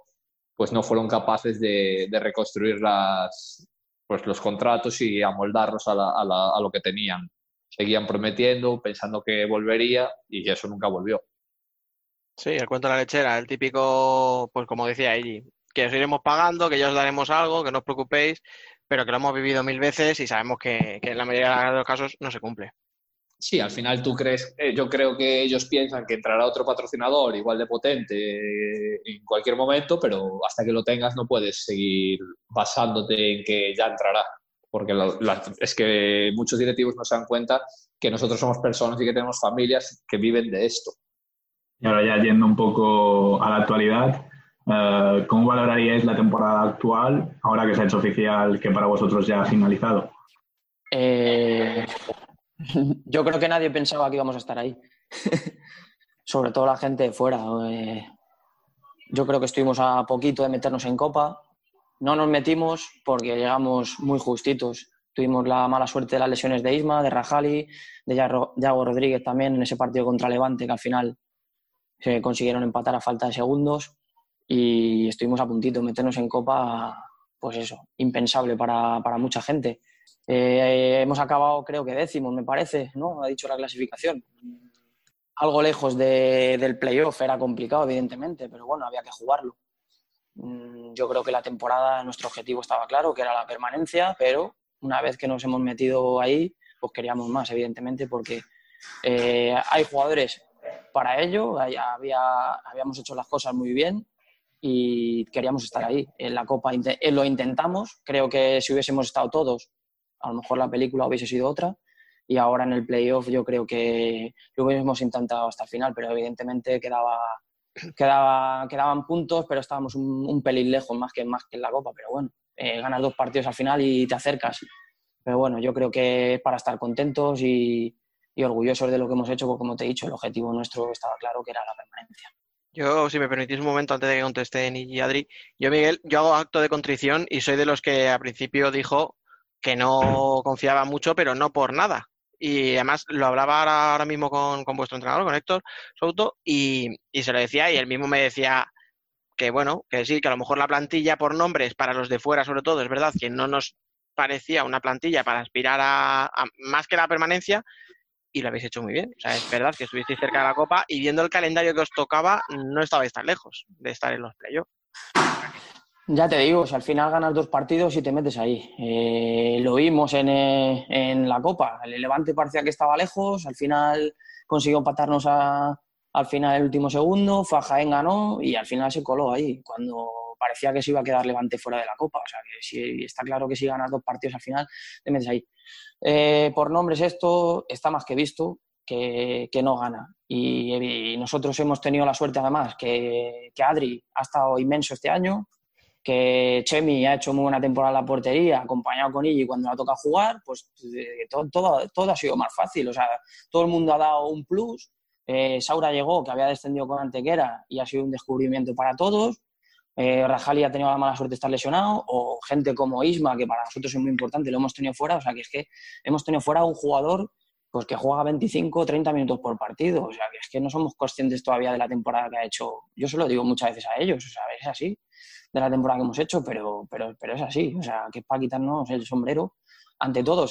pues no fueron capaces de, de reconstruir las, pues los contratos y amoldarlos a, la, a lo que tenían. Seguían prometiendo, pensando que volvería y eso nunca volvió. Sí, el cuento de la lechera, el típico, pues como decía Eli, que os iremos pagando, que ya os daremos algo, que no os preocupéis, pero que lo hemos vivido mil veces y sabemos que, que en la mayoría de los casos no se cumple. Sí, al final tú crees, eh, yo creo que ellos piensan que entrará otro patrocinador igual de potente eh, en cualquier momento, pero hasta que lo tengas no puedes seguir basándote en que ya entrará, porque la- la- es que muchos directivos no se dan cuenta que nosotros somos personas y que tenemos familias que viven de esto. Y ahora ya yendo un poco a la actualidad, eh, ¿cómo valoraríais la temporada actual ahora que se ha hecho oficial que para vosotros ya ha finalizado? Eh, (laughs) yo creo que nadie pensaba que íbamos a estar ahí. (laughs) Sobre todo la gente de fuera. eh, yo creo que estuvimos a poquito de meternos en Copa. No nos metimos porque llegamos muy justitos. Tuvimos la mala suerte de las lesiones de Isma, de Rajali, de Yago Rodríguez también en ese partido contra Levante, que al final se consiguieron empatar a falta de segundos. Y estuvimos a puntito meternos en Copa, pues eso, impensable para, para mucha gente. Eh, hemos acabado, creo que décimos, me parece, ¿no? Ha dicho la clasificación. Algo lejos de- del playoff, era complicado, evidentemente, pero bueno, había que jugarlo. Mm, Yo creo que la temporada, nuestro objetivo estaba claro, que era la permanencia, pero una vez que nos hemos metido ahí, pues queríamos más, evidentemente, porque eh, hay jugadores para ello, hay- había, habíamos hecho las cosas muy bien y queríamos estar ahí. En la Copa eh, lo intentamos, creo que si hubiésemos estado todos, a lo mejor la película hubiese sido otra. Y ahora en el playoff yo creo que lo hubiésemos intentado hasta el final, pero evidentemente quedaba, quedaba, quedaban puntos, pero estábamos un, pelín lejos más que, más que en la Copa. Pero bueno, eh, ganas dos partidos al final y te acercas. Pero bueno, yo creo que es para estar contentos y, y orgullosos de lo que hemos hecho, porque como te he dicho, el objetivo nuestro estaba claro que era la permanencia. Yo, si me permitís un momento antes de que contesten y Adri, yo, Miguel, yo hago acto de contrición y soy de los que al principio dijo que no confiaba mucho, pero no por nada. Y además lo hablaba ahora, ahora mismo con, con vuestro entrenador, con Héctor Souto, y, y se lo decía, y él mismo me decía que bueno, que sí, que a lo mejor la plantilla por nombres para los de fuera, sobre todo, es verdad que no nos parecía una plantilla para aspirar a, a más que la permanencia, y lo habéis hecho muy bien. O sea, es verdad que estuvisteis cerca de la Copa y viendo el calendario que os tocaba, no estabais tan lejos de estar en los playoffs. Ya te digo, si al final ganas dos partidos y te metes ahí. Eh, lo vimos en, eh, en la Copa. El Levante parecía que estaba lejos, al final consiguió empatarnos a- al final el último segundo, fue a ganó y al final se coló ahí, cuando parecía que se iba a quedar Levante fuera de la Copa. O sea, que si, está claro que si ganas dos partidos al final, te metes ahí. Eh, por nombres esto está más que visto que, que no gana. Y, y nosotros hemos tenido la suerte además que, que Adri ha estado inmenso este año, que Chemi ha hecho muy buena temporada en la portería, acompañado con Iggy cuando le ha tocado jugar, pues eh, todo, todo, todo ha sido más fácil. O sea, todo el mundo ha dado un plus. Eh, Saura llegó, que había descendido con Antequera y ha sido un descubrimiento para todos. Eh, Rajali ha tenido la mala suerte de estar lesionado, o gente como Isma, que para nosotros es muy importante, lo hemos tenido fuera. O sea, que es que hemos tenido fuera un jugador pues que juega 25 o 30 minutos por partido. O sea, que es que no somos conscientes todavía de la temporada que ha hecho. Yo se lo digo muchas veces a ellos, o sea, es así, de la temporada que hemos hecho, pero, pero, pero es así. O sea, que es para quitarnos el sombrero ante todo.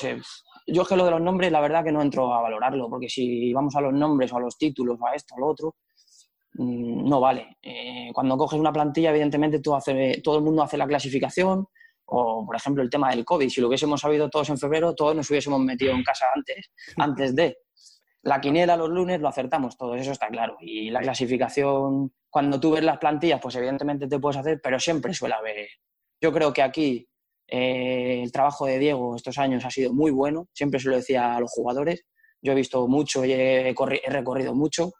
yo es que lo de los nombres, la verdad que no entro a valorarlo, porque si vamos a los nombres o a los títulos o a esto o a lo otro, mm, no vale. Eh, cuando coges una plantilla, evidentemente tú hace- todo el mundo hace la clasificación, o por ejemplo el tema del COVID, si lo hubiésemos sabido todos en febrero, todos nos hubiésemos metido en casa antes, (laughs) antes de. La quiniela los lunes lo acertamos todos, eso está claro. Y la clasificación, cuando tú ves las plantillas, pues evidentemente te puedes hacer, pero siempre suele haber. Yo creo que aquí eh, el trabajo de Diego estos años ha sido muy bueno, siempre se lo decía a los jugadores. Yo he visto mucho y he, corri- he recorrido mucho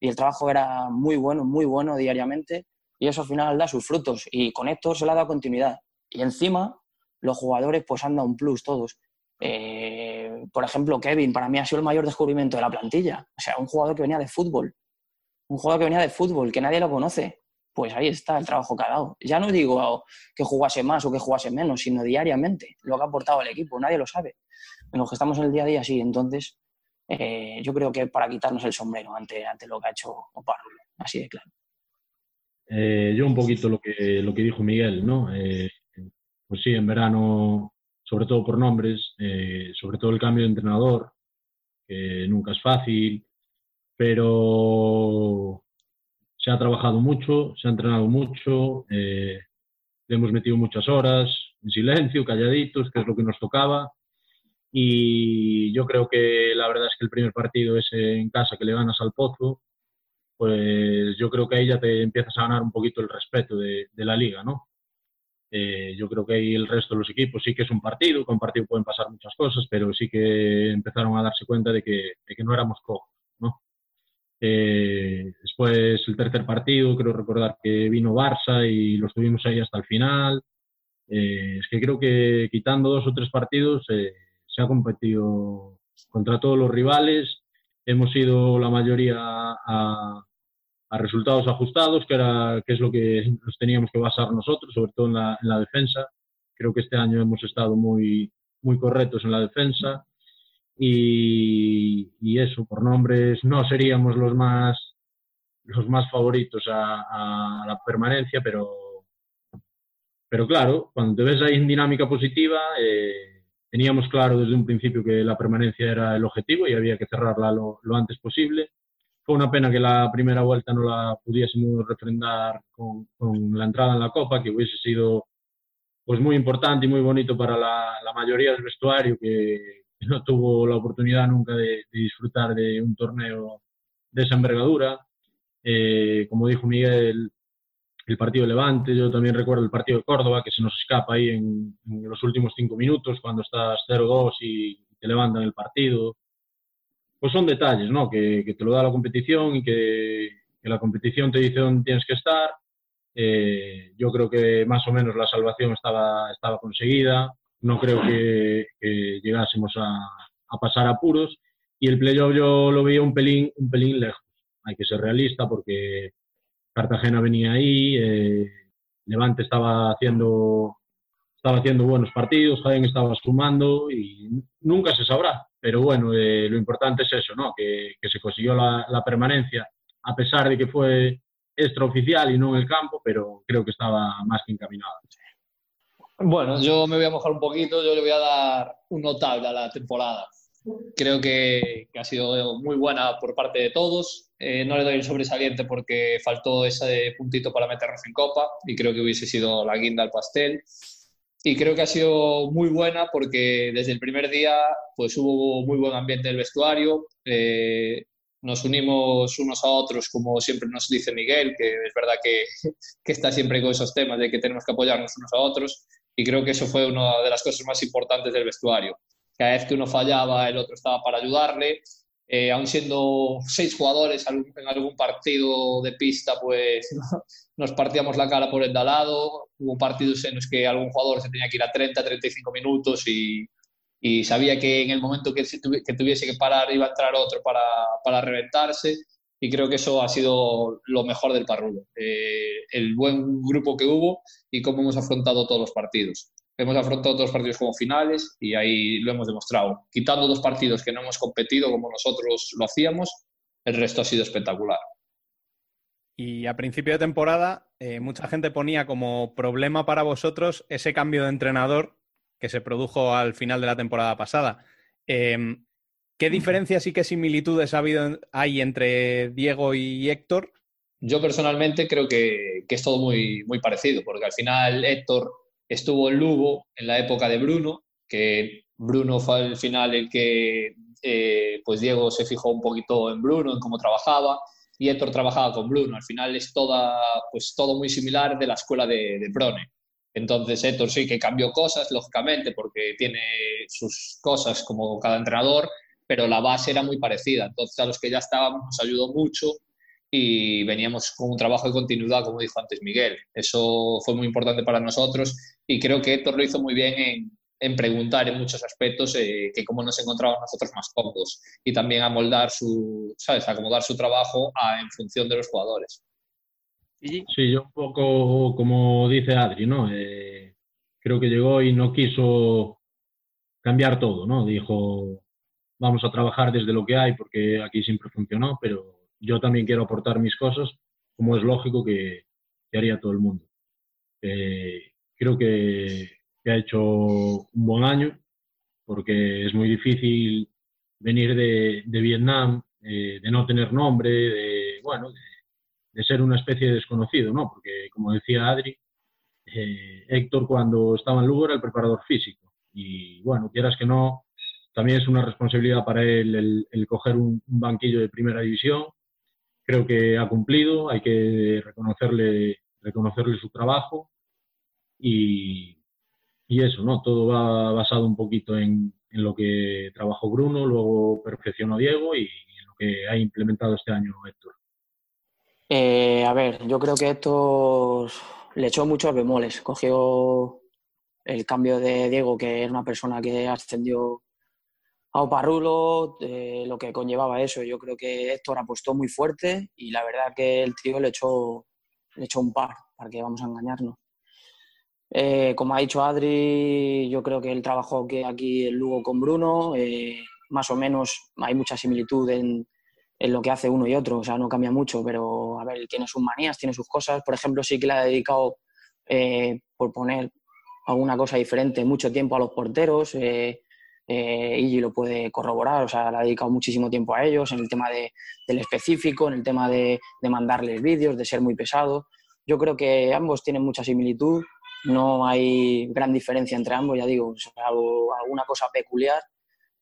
y el trabajo era muy bueno, muy bueno diariamente y eso al final da sus frutos y con Héctor se le ha dado continuidad. Y encima los jugadores pues han dado un plus todos. Eh, por ejemplo, Kevin para mí ha sido el mayor descubrimiento de la plantilla. O sea, un jugador que venía de fútbol, un jugador que venía de fútbol, que nadie lo conoce. Pues ahí está el trabajo que ha dado. Ya no digo que jugase más o que jugase menos, sino diariamente lo que ha aportado el equipo. Nadie lo sabe. En los que estamos en el día a día, sí. Entonces, eh, yo creo que para quitarnos el sombrero ante, ante lo que ha hecho Oparrulo. Así de claro. Eh, yo un poquito lo que, lo que dijo Miguel, ¿no? Eh, pues sí, en verano, sobre todo por nombres, eh, sobre todo el cambio de entrenador, que nunca es fácil, pero se ha trabajado mucho, se ha entrenado mucho, eh, le hemos metido muchas horas en silencio, calladitos, que es lo que nos tocaba. Y yo creo que la verdad es que el primer partido es en casa que le ganas al Pozo, pues yo creo que ahí ya te empiezas a ganar un poquito el respeto de, de la liga, ¿no? Eh, yo creo que ahí el resto de los equipos sí que es un partido, con partido pueden pasar muchas cosas, pero sí que empezaron a darse cuenta de que, de que no éramos cojos, ¿no? Eh, después el tercer partido, creo recordar que vino Barça y lo estuvimos ahí hasta el final. Eh, es que creo que quitando dos o tres partidos eh, se ha competido contra todos los rivales. Hemos ido la mayoría a, a resultados ajustados, que, era, que es lo que nos teníamos que basar nosotros, sobre todo en la, en la defensa. Creo que este año hemos estado muy, muy correctos en la defensa. Y, y, eso, por nombres, no seríamos los más, los más favoritos a, la permanencia, pero, pero claro, cuando te ves ahí en dinámica positiva, eh, teníamos claro desde un principio que la permanencia era el objetivo y había que cerrarla lo, lo antes posible. Fue una pena que la primera vuelta no la pudiésemos refrendar con, con la entrada en la Copa, que hubiese sido pues muy importante y muy bonito para la, la mayoría del vestuario que, (laughs) no tuvo la oportunidad nunca de, de, disfrutar de un torneo de esa envergadura. Eh, como dijo Miguel, el partido de Levante, yo también recuerdo el partido de Córdoba, que se nos escapa ahí en, en los últimos cinco minutos, cuando estás 0-2 y te levantan el partido. Pues son detalles, ¿no? Que, te lo da la competición y que, la competición te dice dónde tienes que estar. Eh, yo creo que más o menos la salvación estaba, estaba conseguida no creo que, llegásemos a, a, pasar apuros y el playoff yo lo veía un pelín, un pelín lejos. Hay que ser realista porque Cartagena venía ahí, eh, Levante estaba haciendo, estaba haciendo buenos partidos, Jaén estaba sumando y nunca se sabrá. Pero bueno, eh, lo importante es eso, ¿no? que, que se consiguió la, la, permanencia a pesar de que fue extraoficial y no en el campo, pero creo que estaba más que encaminada. Bueno, yo me voy a mojar un poquito, yo le voy a dar un notable a la temporada. Creo que, que ha sido muy buena por parte de todos. Eh, no le doy el sobresaliente porque faltó ese puntito para meternos en copa y creo que hubiese sido la guinda al pastel. Y creo que ha sido muy buena porque desde el primer día pues hubo muy buen ambiente del vestuario. Eh, nos unimos unos a otros, como siempre nos dice Miguel, que es verdad que, (laughs) que está siempre con esos temas de que tenemos que apoyarnos unos a otros y creo que eso fue una de las cosas más importantes del vestuario. Cada vez que uno fallaba, el otro estaba para ayudarle. Eh, aun siendo seis jugadores en algún partido de pista, pues (laughs) nos partíamos la cara por el de lado. Hubo partidos en los que algún jugador se tenía que ir a 30, 35 minutos y, sabía que en el momento que, que, tuviese que parar iba a entrar otro para, para reventarse. Y creo que eso ha sido lo mejor del Parrulo. Eh, el buen grupo que hubo y cómo hemos afrontado todos los partidos. Hemos afrontado todos los partidos como finales y ahí lo hemos demostrado. Quitando dos partidos que no hemos competido como nosotros lo hacíamos, el resto ha sido espectacular. Y a principio de temporada, eh, mucha gente ponía como problema para vosotros ese cambio de entrenador que se produjo al final de la temporada pasada. Eh, ¿Qué diferencias y qué similitudes ha habido, hay entre Diego y Héctor yo personalmente creo que, que, es todo muy, muy parecido, porque al final Héctor estuvo en Lugo en la época de Bruno, que Bruno fue al final el que eh, pues Diego se fijó un poquito en Bruno, en cómo trabajaba, y Héctor trabajaba con Bruno. Al final es toda, pues todo muy similar de la escuela de, de Brone. Entonces Héctor sí que cambió cosas, lógicamente, porque tiene sus cosas como cada entrenador, pero la base era muy parecida. Entonces a los que ya estábamos nos ayudó mucho y veníamos con un trabajo de continuidad, como dijo antes Miguel. Eso fue muy importante para nosotros y creo que Héctor lo hizo muy bien en, en preguntar en muchos aspectos eh, que cómo nos encontramos nosotros más cómodos y también a moldar su, ¿sabes?, acomodar su trabajo a, en función de los jugadores. Sí, yo un poco como dice Adri, ¿no? Eh, creo que llegó y no quiso cambiar todo, ¿no? Dijo, vamos a trabajar desde lo que hay porque aquí siempre funcionó, pero yo también quiero aportar mis cosas, como es lógico que, que haría todo el mundo. Eh, creo que, ha hecho un buen año, porque es muy difícil venir de, Vietnam, eh, de no tener nombre, de, bueno, de, ser una especie de desconocido, ¿no? Porque, como decía Adri, eh, Héctor cuando estaba en Lugo era el preparador físico. Y bueno, quieras que no, también es una responsabilidad para él el, el coger un, un banquillo de primera división. Creo que ha cumplido, hay que reconocerle, reconocerle su trabajo y, eso, ¿no? Todo va basado un poquito en, lo que trabajó Bruno, luego perfeccionó Diego y en lo que ha implementado este año Héctor. Eh, a ver, yo creo que esto le echó muchos bemoles. Cogió el cambio de Diego, que era una persona que ascendió a Oparrulo, eh, lo que conllevaba eso. Yo creo que Héctor apostó muy fuerte y la verdad que el tío le echó, le echó un par, para que vamos a engañarnos. Eh, como ha dicho Adri, yo creo que el trabajo que aquí en Lugo con Bruno, eh, más o menos hay mucha similitud en, lo que hace uno y otro, o sea, no cambia mucho, pero a ver, tiene sus manías, tiene sus cosas. Por ejemplo, sí que le ha dedicado, eh, por poner alguna cosa diferente, mucho tiempo a los porteros. Eh, Iggy lo puede corroborar, o sea, le ha dedicado muchísimo tiempo a ellos en el tema de, del específico, en el tema de, de mandarles vídeos, de ser muy pesado. Yo creo que ambos tienen mucha similitud no hay gran diferencia entre ambos, ya digo, salvo alguna cosa peculiar.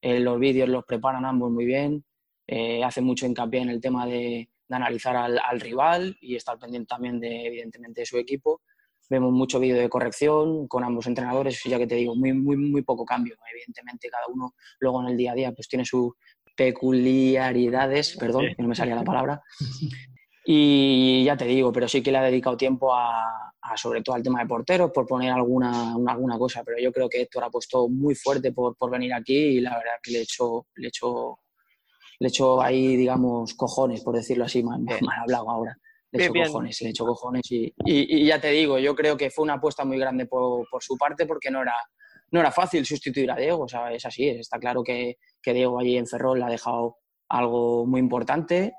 Eh, los vídeos los preparan ambos muy bien, eh, hacen mucho hincapié en el tema de, de analizar al, al, rival y estar pendiente también de, evidentemente, de su equipo. Vemos mucho vídeo de corrección con ambos entrenadores, ya que te digo, muy, muy, muy poco cambio. Evidentemente, cada uno luego en el día a día pues tiene sus peculiaridades, perdón, que no me salía la palabra, (laughs) y ya te digo, pero sí que le ha dedicado tiempo a, a, sobre todo al tema de porteros, por poner alguna, una, alguna cosa. Pero yo creo que Héctor ha puesto muy fuerte por, por venir aquí y la verdad que le he hecho, le he hecho, le he hecho ahí, digamos, cojones, por decirlo así, mal, mal hablado ahora. Le he hecho bien, cojones, le he hecho cojones. Y, y, y, ya te digo, yo creo que fue una apuesta muy grande por, por su parte porque no era, no era fácil sustituir a Diego. O sea, es así, está claro que, que Diego allí en Ferrol le ha dejado algo muy importante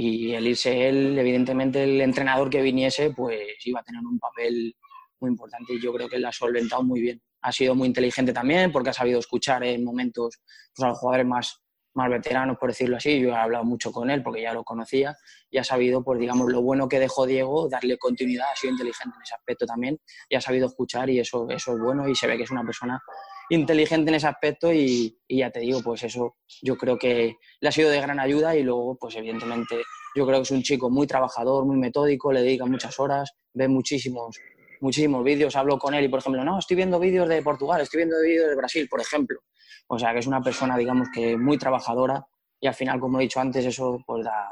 y el irse él, evidentemente el entrenador que viniese, pues iba a tener un papel muy importante y yo creo que lo ha solventado muy bien. Ha sido muy inteligente también porque ha sabido escuchar en momentos pues, a los jugadores más, más veteranos, por decirlo así. Yo he hablado mucho con él porque ya lo conocía y ha sabido, pues digamos, lo bueno que dejó Diego, darle continuidad, ha sido inteligente en ese aspecto también y ha sabido escuchar y eso, eso es bueno y se ve que es una persona inteligente en ese aspecto y, ya te digo, pues eso yo creo que le ha sido de gran ayuda y luego, pues evidentemente, yo creo que es un chico muy trabajador, muy metódico, le dedica muchas horas, ve muchísimos, muchísimos vídeos, hablo con él y, por ejemplo, no, estoy viendo vídeos de Portugal, estoy viendo vídeos de Brasil, por ejemplo. O sea, que es una persona, digamos, que muy trabajadora y al final, como he dicho antes, eso pues da,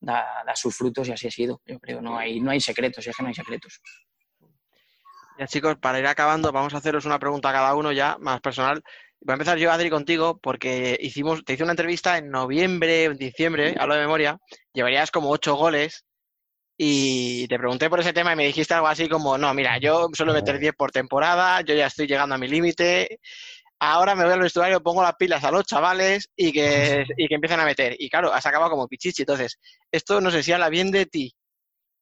da, da sus frutos y así ha sido. Yo creo, no hay, no hay secretos, es que no hay secretos. Ya chicos, para ir acabando, vamos a haceros una pregunta a cada uno ya, más personal. Voy a empezar yo, Adri, contigo, porque hicimos, te hice una entrevista en noviembre, en diciembre, hablo de memoria, llevarías como ocho goles y te pregunté por ese tema y me dijiste algo así como, no, mira, yo suelo meter 10 por temporada, yo ya estoy llegando a mi límite, ahora me voy al vestuario, pongo las pilas a los chavales y que, (laughs) y que empiecen a meter. Y claro, has acabado como pichichi. Entonces, esto no sé si habla bien de ti,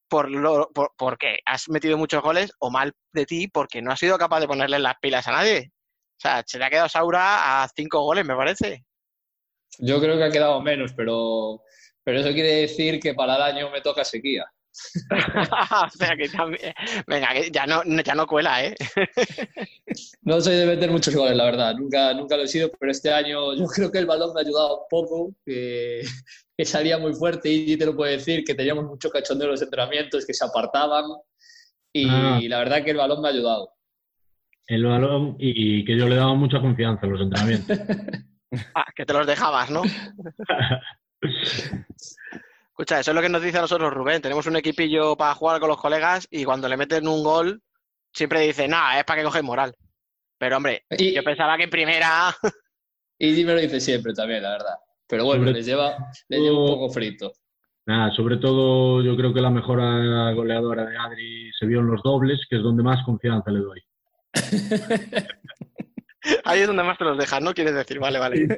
por lo, por, porque has metido muchos goles o mal de ti porque no has sido capaz de ponerle las pilas a nadie. O sea, se le ha quedado Saura a cinco goles, me parece. Yo creo que ha quedado menos, pero, pero eso quiere decir que para el año me toca sequía. (laughs) o sea que también, venga, que ya no, ya no cuela, ¿eh? (laughs) no soy de meter muchos goles, la verdad. Nunca, nunca lo he sido, pero este año yo creo que el balón me ha ayudado un poco, que, (laughs) que salía muy fuerte y te lo puedo decir, que teníamos mucho cachondeo en los entrenamientos, que se apartaban y ah. la verdad que el balón me ha ayudado. El balón y que yo le daba mucha confianza en los entrenamientos. ah, que te los dejabas, ¿no? Escucha, eso es lo que nos dice a nosotros Rubén. Tenemos un equipillo para jugar con los colegas y cuando le meten un gol, siempre dice, nada, es para que coge moral. Pero hombre, y, yo pensaba que en primera. (laughs) y me lo dice siempre también, la verdad. Pero bueno, sobre les lleva, les lleva un poco frito. Nada, sobre todo yo creo que la mejora goleadora de Adri se vio en los dobles, que es donde más confianza le doy. (laughs) Ahí es donde más te los dejas, ¿no? Quieres decir, vale, vale.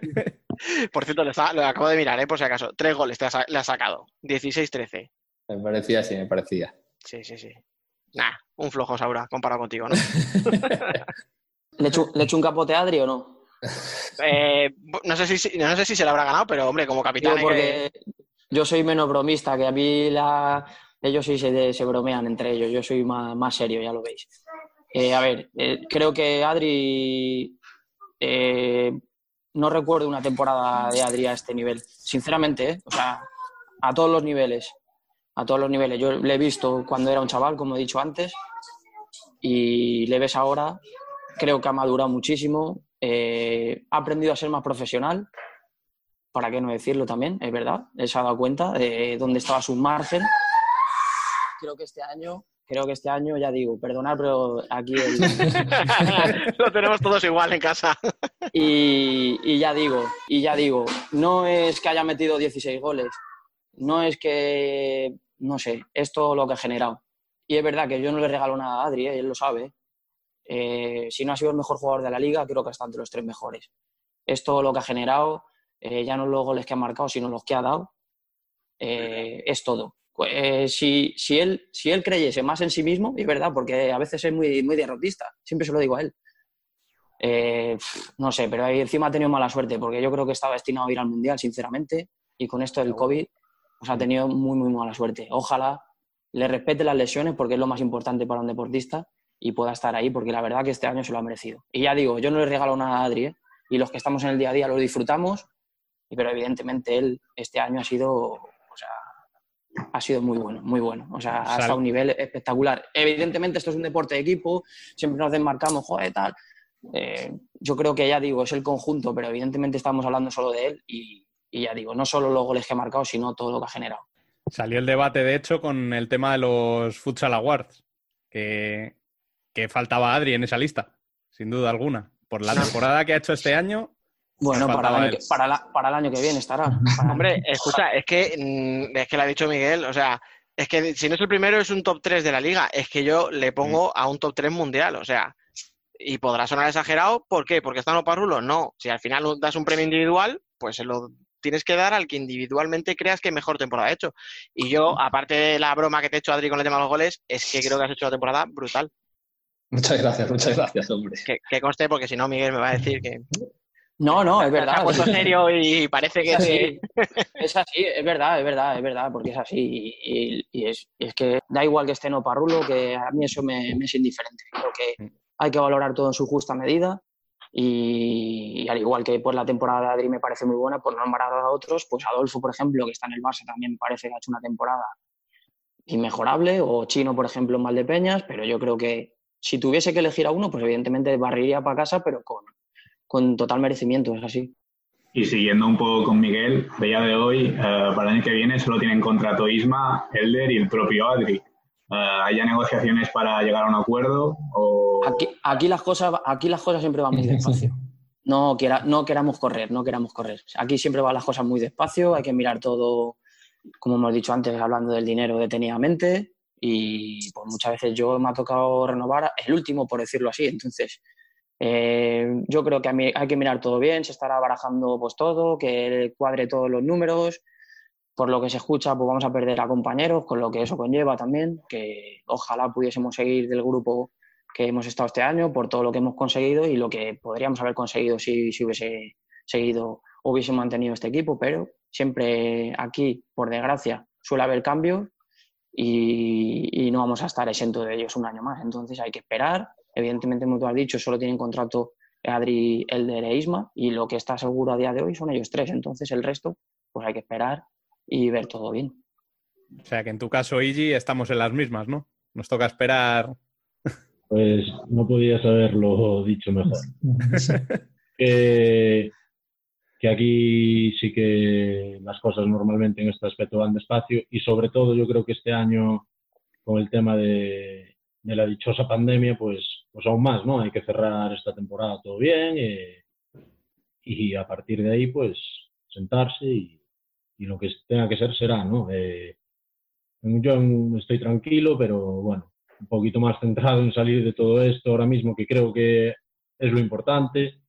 Por cierto, lo, está, lo acabo de mirar, ¿eh? por si acaso. Tres goles te ha, le ha sacado. 16-13. Me parecía, sí, me parecía. Sí, sí, sí. Nah, un flojo Saura comparado contigo, ¿no? (laughs) ¿Le echo, ¿Le echo un capote a Adri o no? Eh, no, sé si, no sé si se la habrá ganado, pero hombre, como capitán. Digo, porque yo soy menos bromista, que a mí la... ellos sí se, se bromean entre ellos. Yo soy más, más serio, ya lo veis. Eh, a ver, eh, creo que Adri. No recuerdo una temporada de Adri a este nivel. Sinceramente, ¿eh? o sea, a todos los niveles. A todos los niveles. Yo le he visto cuando era un chaval, como he dicho antes, y le ves ahora. Creo que ha madurado muchísimo. eh, ha aprendido a ser más profesional. ¿Para qué no decirlo también? Es verdad. Él se ha dado cuenta de dónde estaba su margen. Creo que este año creo que este año, ya digo, perdonad, pero aquí el... (laughs) Lo tenemos todos igual en casa. y, y ya digo, y ya digo, no es que haya metido 16 goles, no es que, no sé, es todo lo que ha generado. Y es verdad que yo no le regalo nada a Adri, ¿eh? él lo sabe. Eh, si no ha sido el mejor jugador de la liga, creo que está entre los tres mejores. Es todo lo que ha generado, eh, ya no los goles que ha marcado, sino los que ha dado. Eh, es todo. Eh, si, si, él, si él creyese más en sí mismo, y es verdad, porque a veces es muy, muy derrotista, siempre se lo digo a él. Eh, no sé, pero ahí encima ha tenido mala suerte, porque yo creo que estaba destinado a ir al Mundial, sinceramente, y con esto del COVID, pues ha tenido muy, muy mala suerte. Ojalá le respete las lesiones, porque es lo más importante para un deportista, y pueda estar ahí, porque la verdad que este año se lo ha merecido. Y ya digo, yo no le regalo nada a Adri, ¿eh? y los que estamos en el día a día lo disfrutamos, pero evidentemente él este año ha sido, ha sido muy bueno, muy bueno. O sea, ha estado a un nivel espectacular. Evidentemente esto es un deporte de equipo, siempre nos desmarcamos, joder, tal. Eh, yo creo que ya digo, es el conjunto, pero evidentemente estamos hablando solo de él y, y ya digo, no solo los goles que ha marcado, sino todo lo que ha generado. Salió el debate, de hecho, con el tema de los Futsal Awards, que, que faltaba Adri en esa lista, sin duda alguna. Por la (laughs) temporada que ha hecho este año. Bueno, para el, año que, para, la- para el año que viene estará. (laughs) Hombre, escucha, es que, mm, es que lo ha dicho Miguel, o sea, es que si no es el primero es un top 3 de la liga, es que yo le pongo a un top 3 mundial, o sea, y podrá sonar exagerado, ¿por qué? ¿Porque está en Oparrulo? No, si al final das un premio individual, pues se lo tienes que dar al que individualmente creas que mejor temporada ha hecho. Y yo, aparte de la broma que te he hecho, Adri, con el tema de los goles, es que creo que has hecho una temporada brutal. Muchas gracias, muchas gracias, hombre. Que, que conste, porque si no, Miguel me va a decir que... No, no, es Se verdad. ha puesto serio y parece que Es así, es así, es verdad, es verdad, es verdad, porque es así. Y, y- y es, y es que da igual que esté en Oparrulo, que a mí eso me, me es indiferente. Creo que hay que valorar todo en su justa medida. Y, y al igual que pues, la temporada de Adri me parece muy buena, por nombrar a otros, pues Adolfo, por ejemplo, que está en el Barça, también me parece que ha hecho una temporada inmejorable, o Chino, por ejemplo, en Valdepeñas, pero yo creo que si tuviese que elegir a uno, pues evidentemente barriría para casa, pero con, con total merecimiento, es así. Y siguiendo un poco con Miguel, de día de hoy, eh, para el año que viene solo tienen contrato Isma, Elder y el propio Adri. Eh, ¿Hay ya negociaciones para llegar a un acuerdo? O... Aquí, aquí, las cosas, aquí las cosas siempre van muy despacio. No, quiera, no queramos correr, no queramos correr. Aquí siempre van las cosas muy despacio, hay que mirar todo, como hemos dicho antes, hablando del dinero detenidamente. Y pues muchas veces yo me ha tocado renovar el último, por decirlo así. Entonces, eh, yo creo que hay que mirar todo bien, se estará barajando pues todo, que cuadre todos los números. Por lo que se escucha, pues vamos a perder a compañeros, con lo que eso conlleva también, que ojalá pudiésemos seguir del grupo que hemos estado este año, por todo lo que hemos conseguido y lo que podríamos haber conseguido si, si hubiese seguido hubiese mantenido este equipo, pero siempre aquí, por desgracia, suele haber cambios y, y no vamos a estar exentos de ellos un año más. Entonces hay que esperar. Evidentemente, como tú has dicho, solo tienen contrato Adri, Elder e Isma y lo que está seguro a día de hoy son ellos tres. Entonces el resto, pues hay que esperar y ver todo bien. O sea que en tu caso, Igi, estamos en las mismas, ¿no? Nos toca esperar. Pues no podías haberlo dicho mejor. (laughs) que, que aquí sí que las cosas normalmente en este aspecto van despacio y sobre todo yo creo que este año con el tema de, de la dichosa pandemia pues, pues aún más, ¿no? Hay que cerrar esta temporada todo bien eh, y a partir de ahí pues sentarse y, lo que tenga que ser será, ¿no? Eh, yo estoy tranquilo, pero bueno, un poquito más centrado en salir de todo esto ahora mismo, que creo que es lo importante,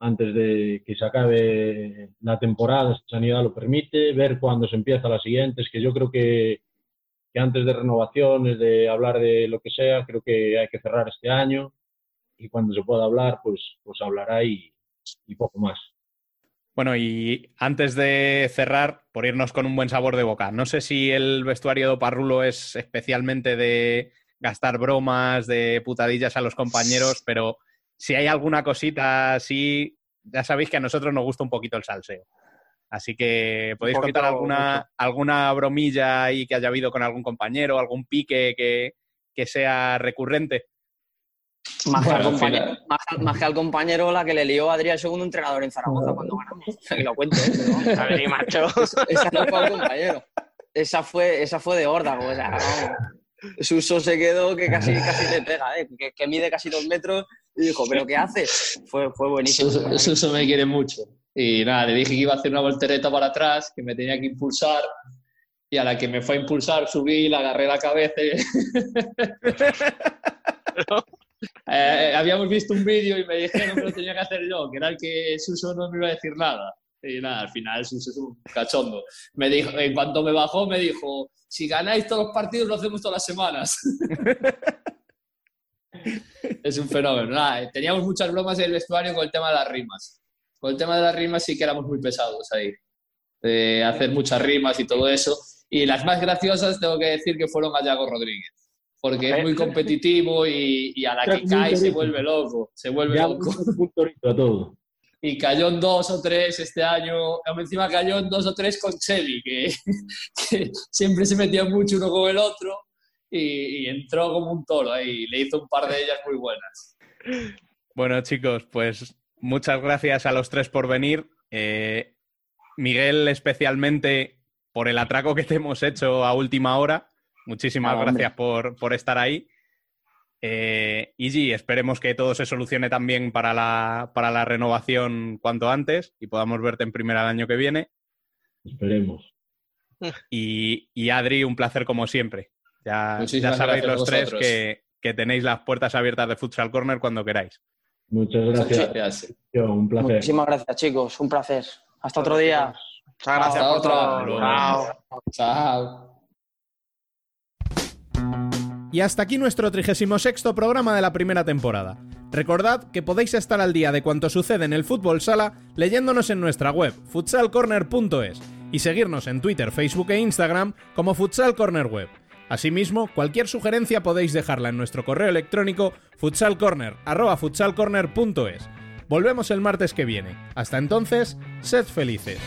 antes de que se acabe la temporada, si Sanidad lo permite, ver cuándo se empieza la siguiente, es que yo creo que, que antes de renovaciones, de hablar de lo que sea, creo que hay que cerrar este año y cuando se pueda hablar, pues, pues hablará y, y poco más. Bueno, y antes de cerrar, por irnos con un buen sabor de boca, no sé si el vestuario de Parrulo es especialmente de gastar bromas, de putadillas a los compañeros, pero si hay alguna cosita así, ya sabéis que a nosotros nos gusta un poquito el salseo. Así que podéis poquito, contar alguna, alguna bromilla ahí que haya habido con algún compañero, algún pique que, que sea recurrente. Más, que al compañero, final- más- más que al compañero la que le lió a Adrián, el segundo entrenador en Zaragoza cuando ganamos. (laughs) Y lo cuento, ¿eh? (laughs) Macho. Esa no fue al compañero. Esa fue, esa fue de órdago. O sea. Suso se quedó que casi, casi le pega, ¿eh? que, que mide casi dos metros y dijo, ¿pero qué hace? Fue, fue buenísimo. Suso, Suso me quiere mucho. Y nada, le dije que iba a hacer una voltereta para atrás, que me tenía que impulsar. Y a la que me fue a impulsar, subí, le agarré la cabeza. y- (laughs) Eh, habíamos visto un vídeo y me dijeron que lo tenía que hacer yo, que era el que Suso no me iba a decir nada. Y nada, al final Suso es un cachondo. Me dijo, en cuanto me bajó, me dijo: Si ganáis todos los partidos, lo hacemos todas las semanas. (laughs) es un fenómeno. Nada, teníamos muchas bromas en el vestuario con el tema de las rimas. Con el tema de las rimas sí que éramos muy pesados ahí. De hacer muchas rimas y todo eso. Y las más graciosas tengo que decir que fueron a Yago Rodríguez. Porque es muy competitivo y, y a la que cae se vuelve loco. Se vuelve loco. a todo. Y cayó en dos o tres este año. Encima cayó en dos o tres con Chevy, que, (laughs) que siempre se metía mucho uno con el otro. Y, y entró como un toro ahí. Le hizo un par de ellas muy buenas. Bueno, chicos, pues muchas gracias a los tres por venir. Eh, Miguel, especialmente por el atraco que te hemos hecho a última hora. Muchísimas Ah, gracias por, por estar ahí. Eh, Igi, esperemos que todo se solucione también para la, para la renovación cuanto antes y podamos verte en primera el año que viene. Esperemos. Y, y Adri, un placer como siempre. Ya, ya sabéis los tres que, que tenéis las puertas abiertas de Futsal Corner cuando queráis. Muchas Muchas gracias. un placer. Muchísimas gracias, chicos. Un placer. Hasta otro día. Muchas gracias Hasta por todo. Chao. Chao. Y hasta aquí nuestro 36 programa de la primera temporada. Recordad que podéis estar al día de cuanto sucede en el fútbol sala leyéndonos en nuestra web futsalcorner.es y seguirnos en Twitter, Facebook e Instagram como Futsal Corner Web. Asimismo, cualquier sugerencia podéis dejarla en nuestro correo electrónico futsalcorner@futsalcorner.es. Volvemos el martes que viene. Hasta entonces, sed felices.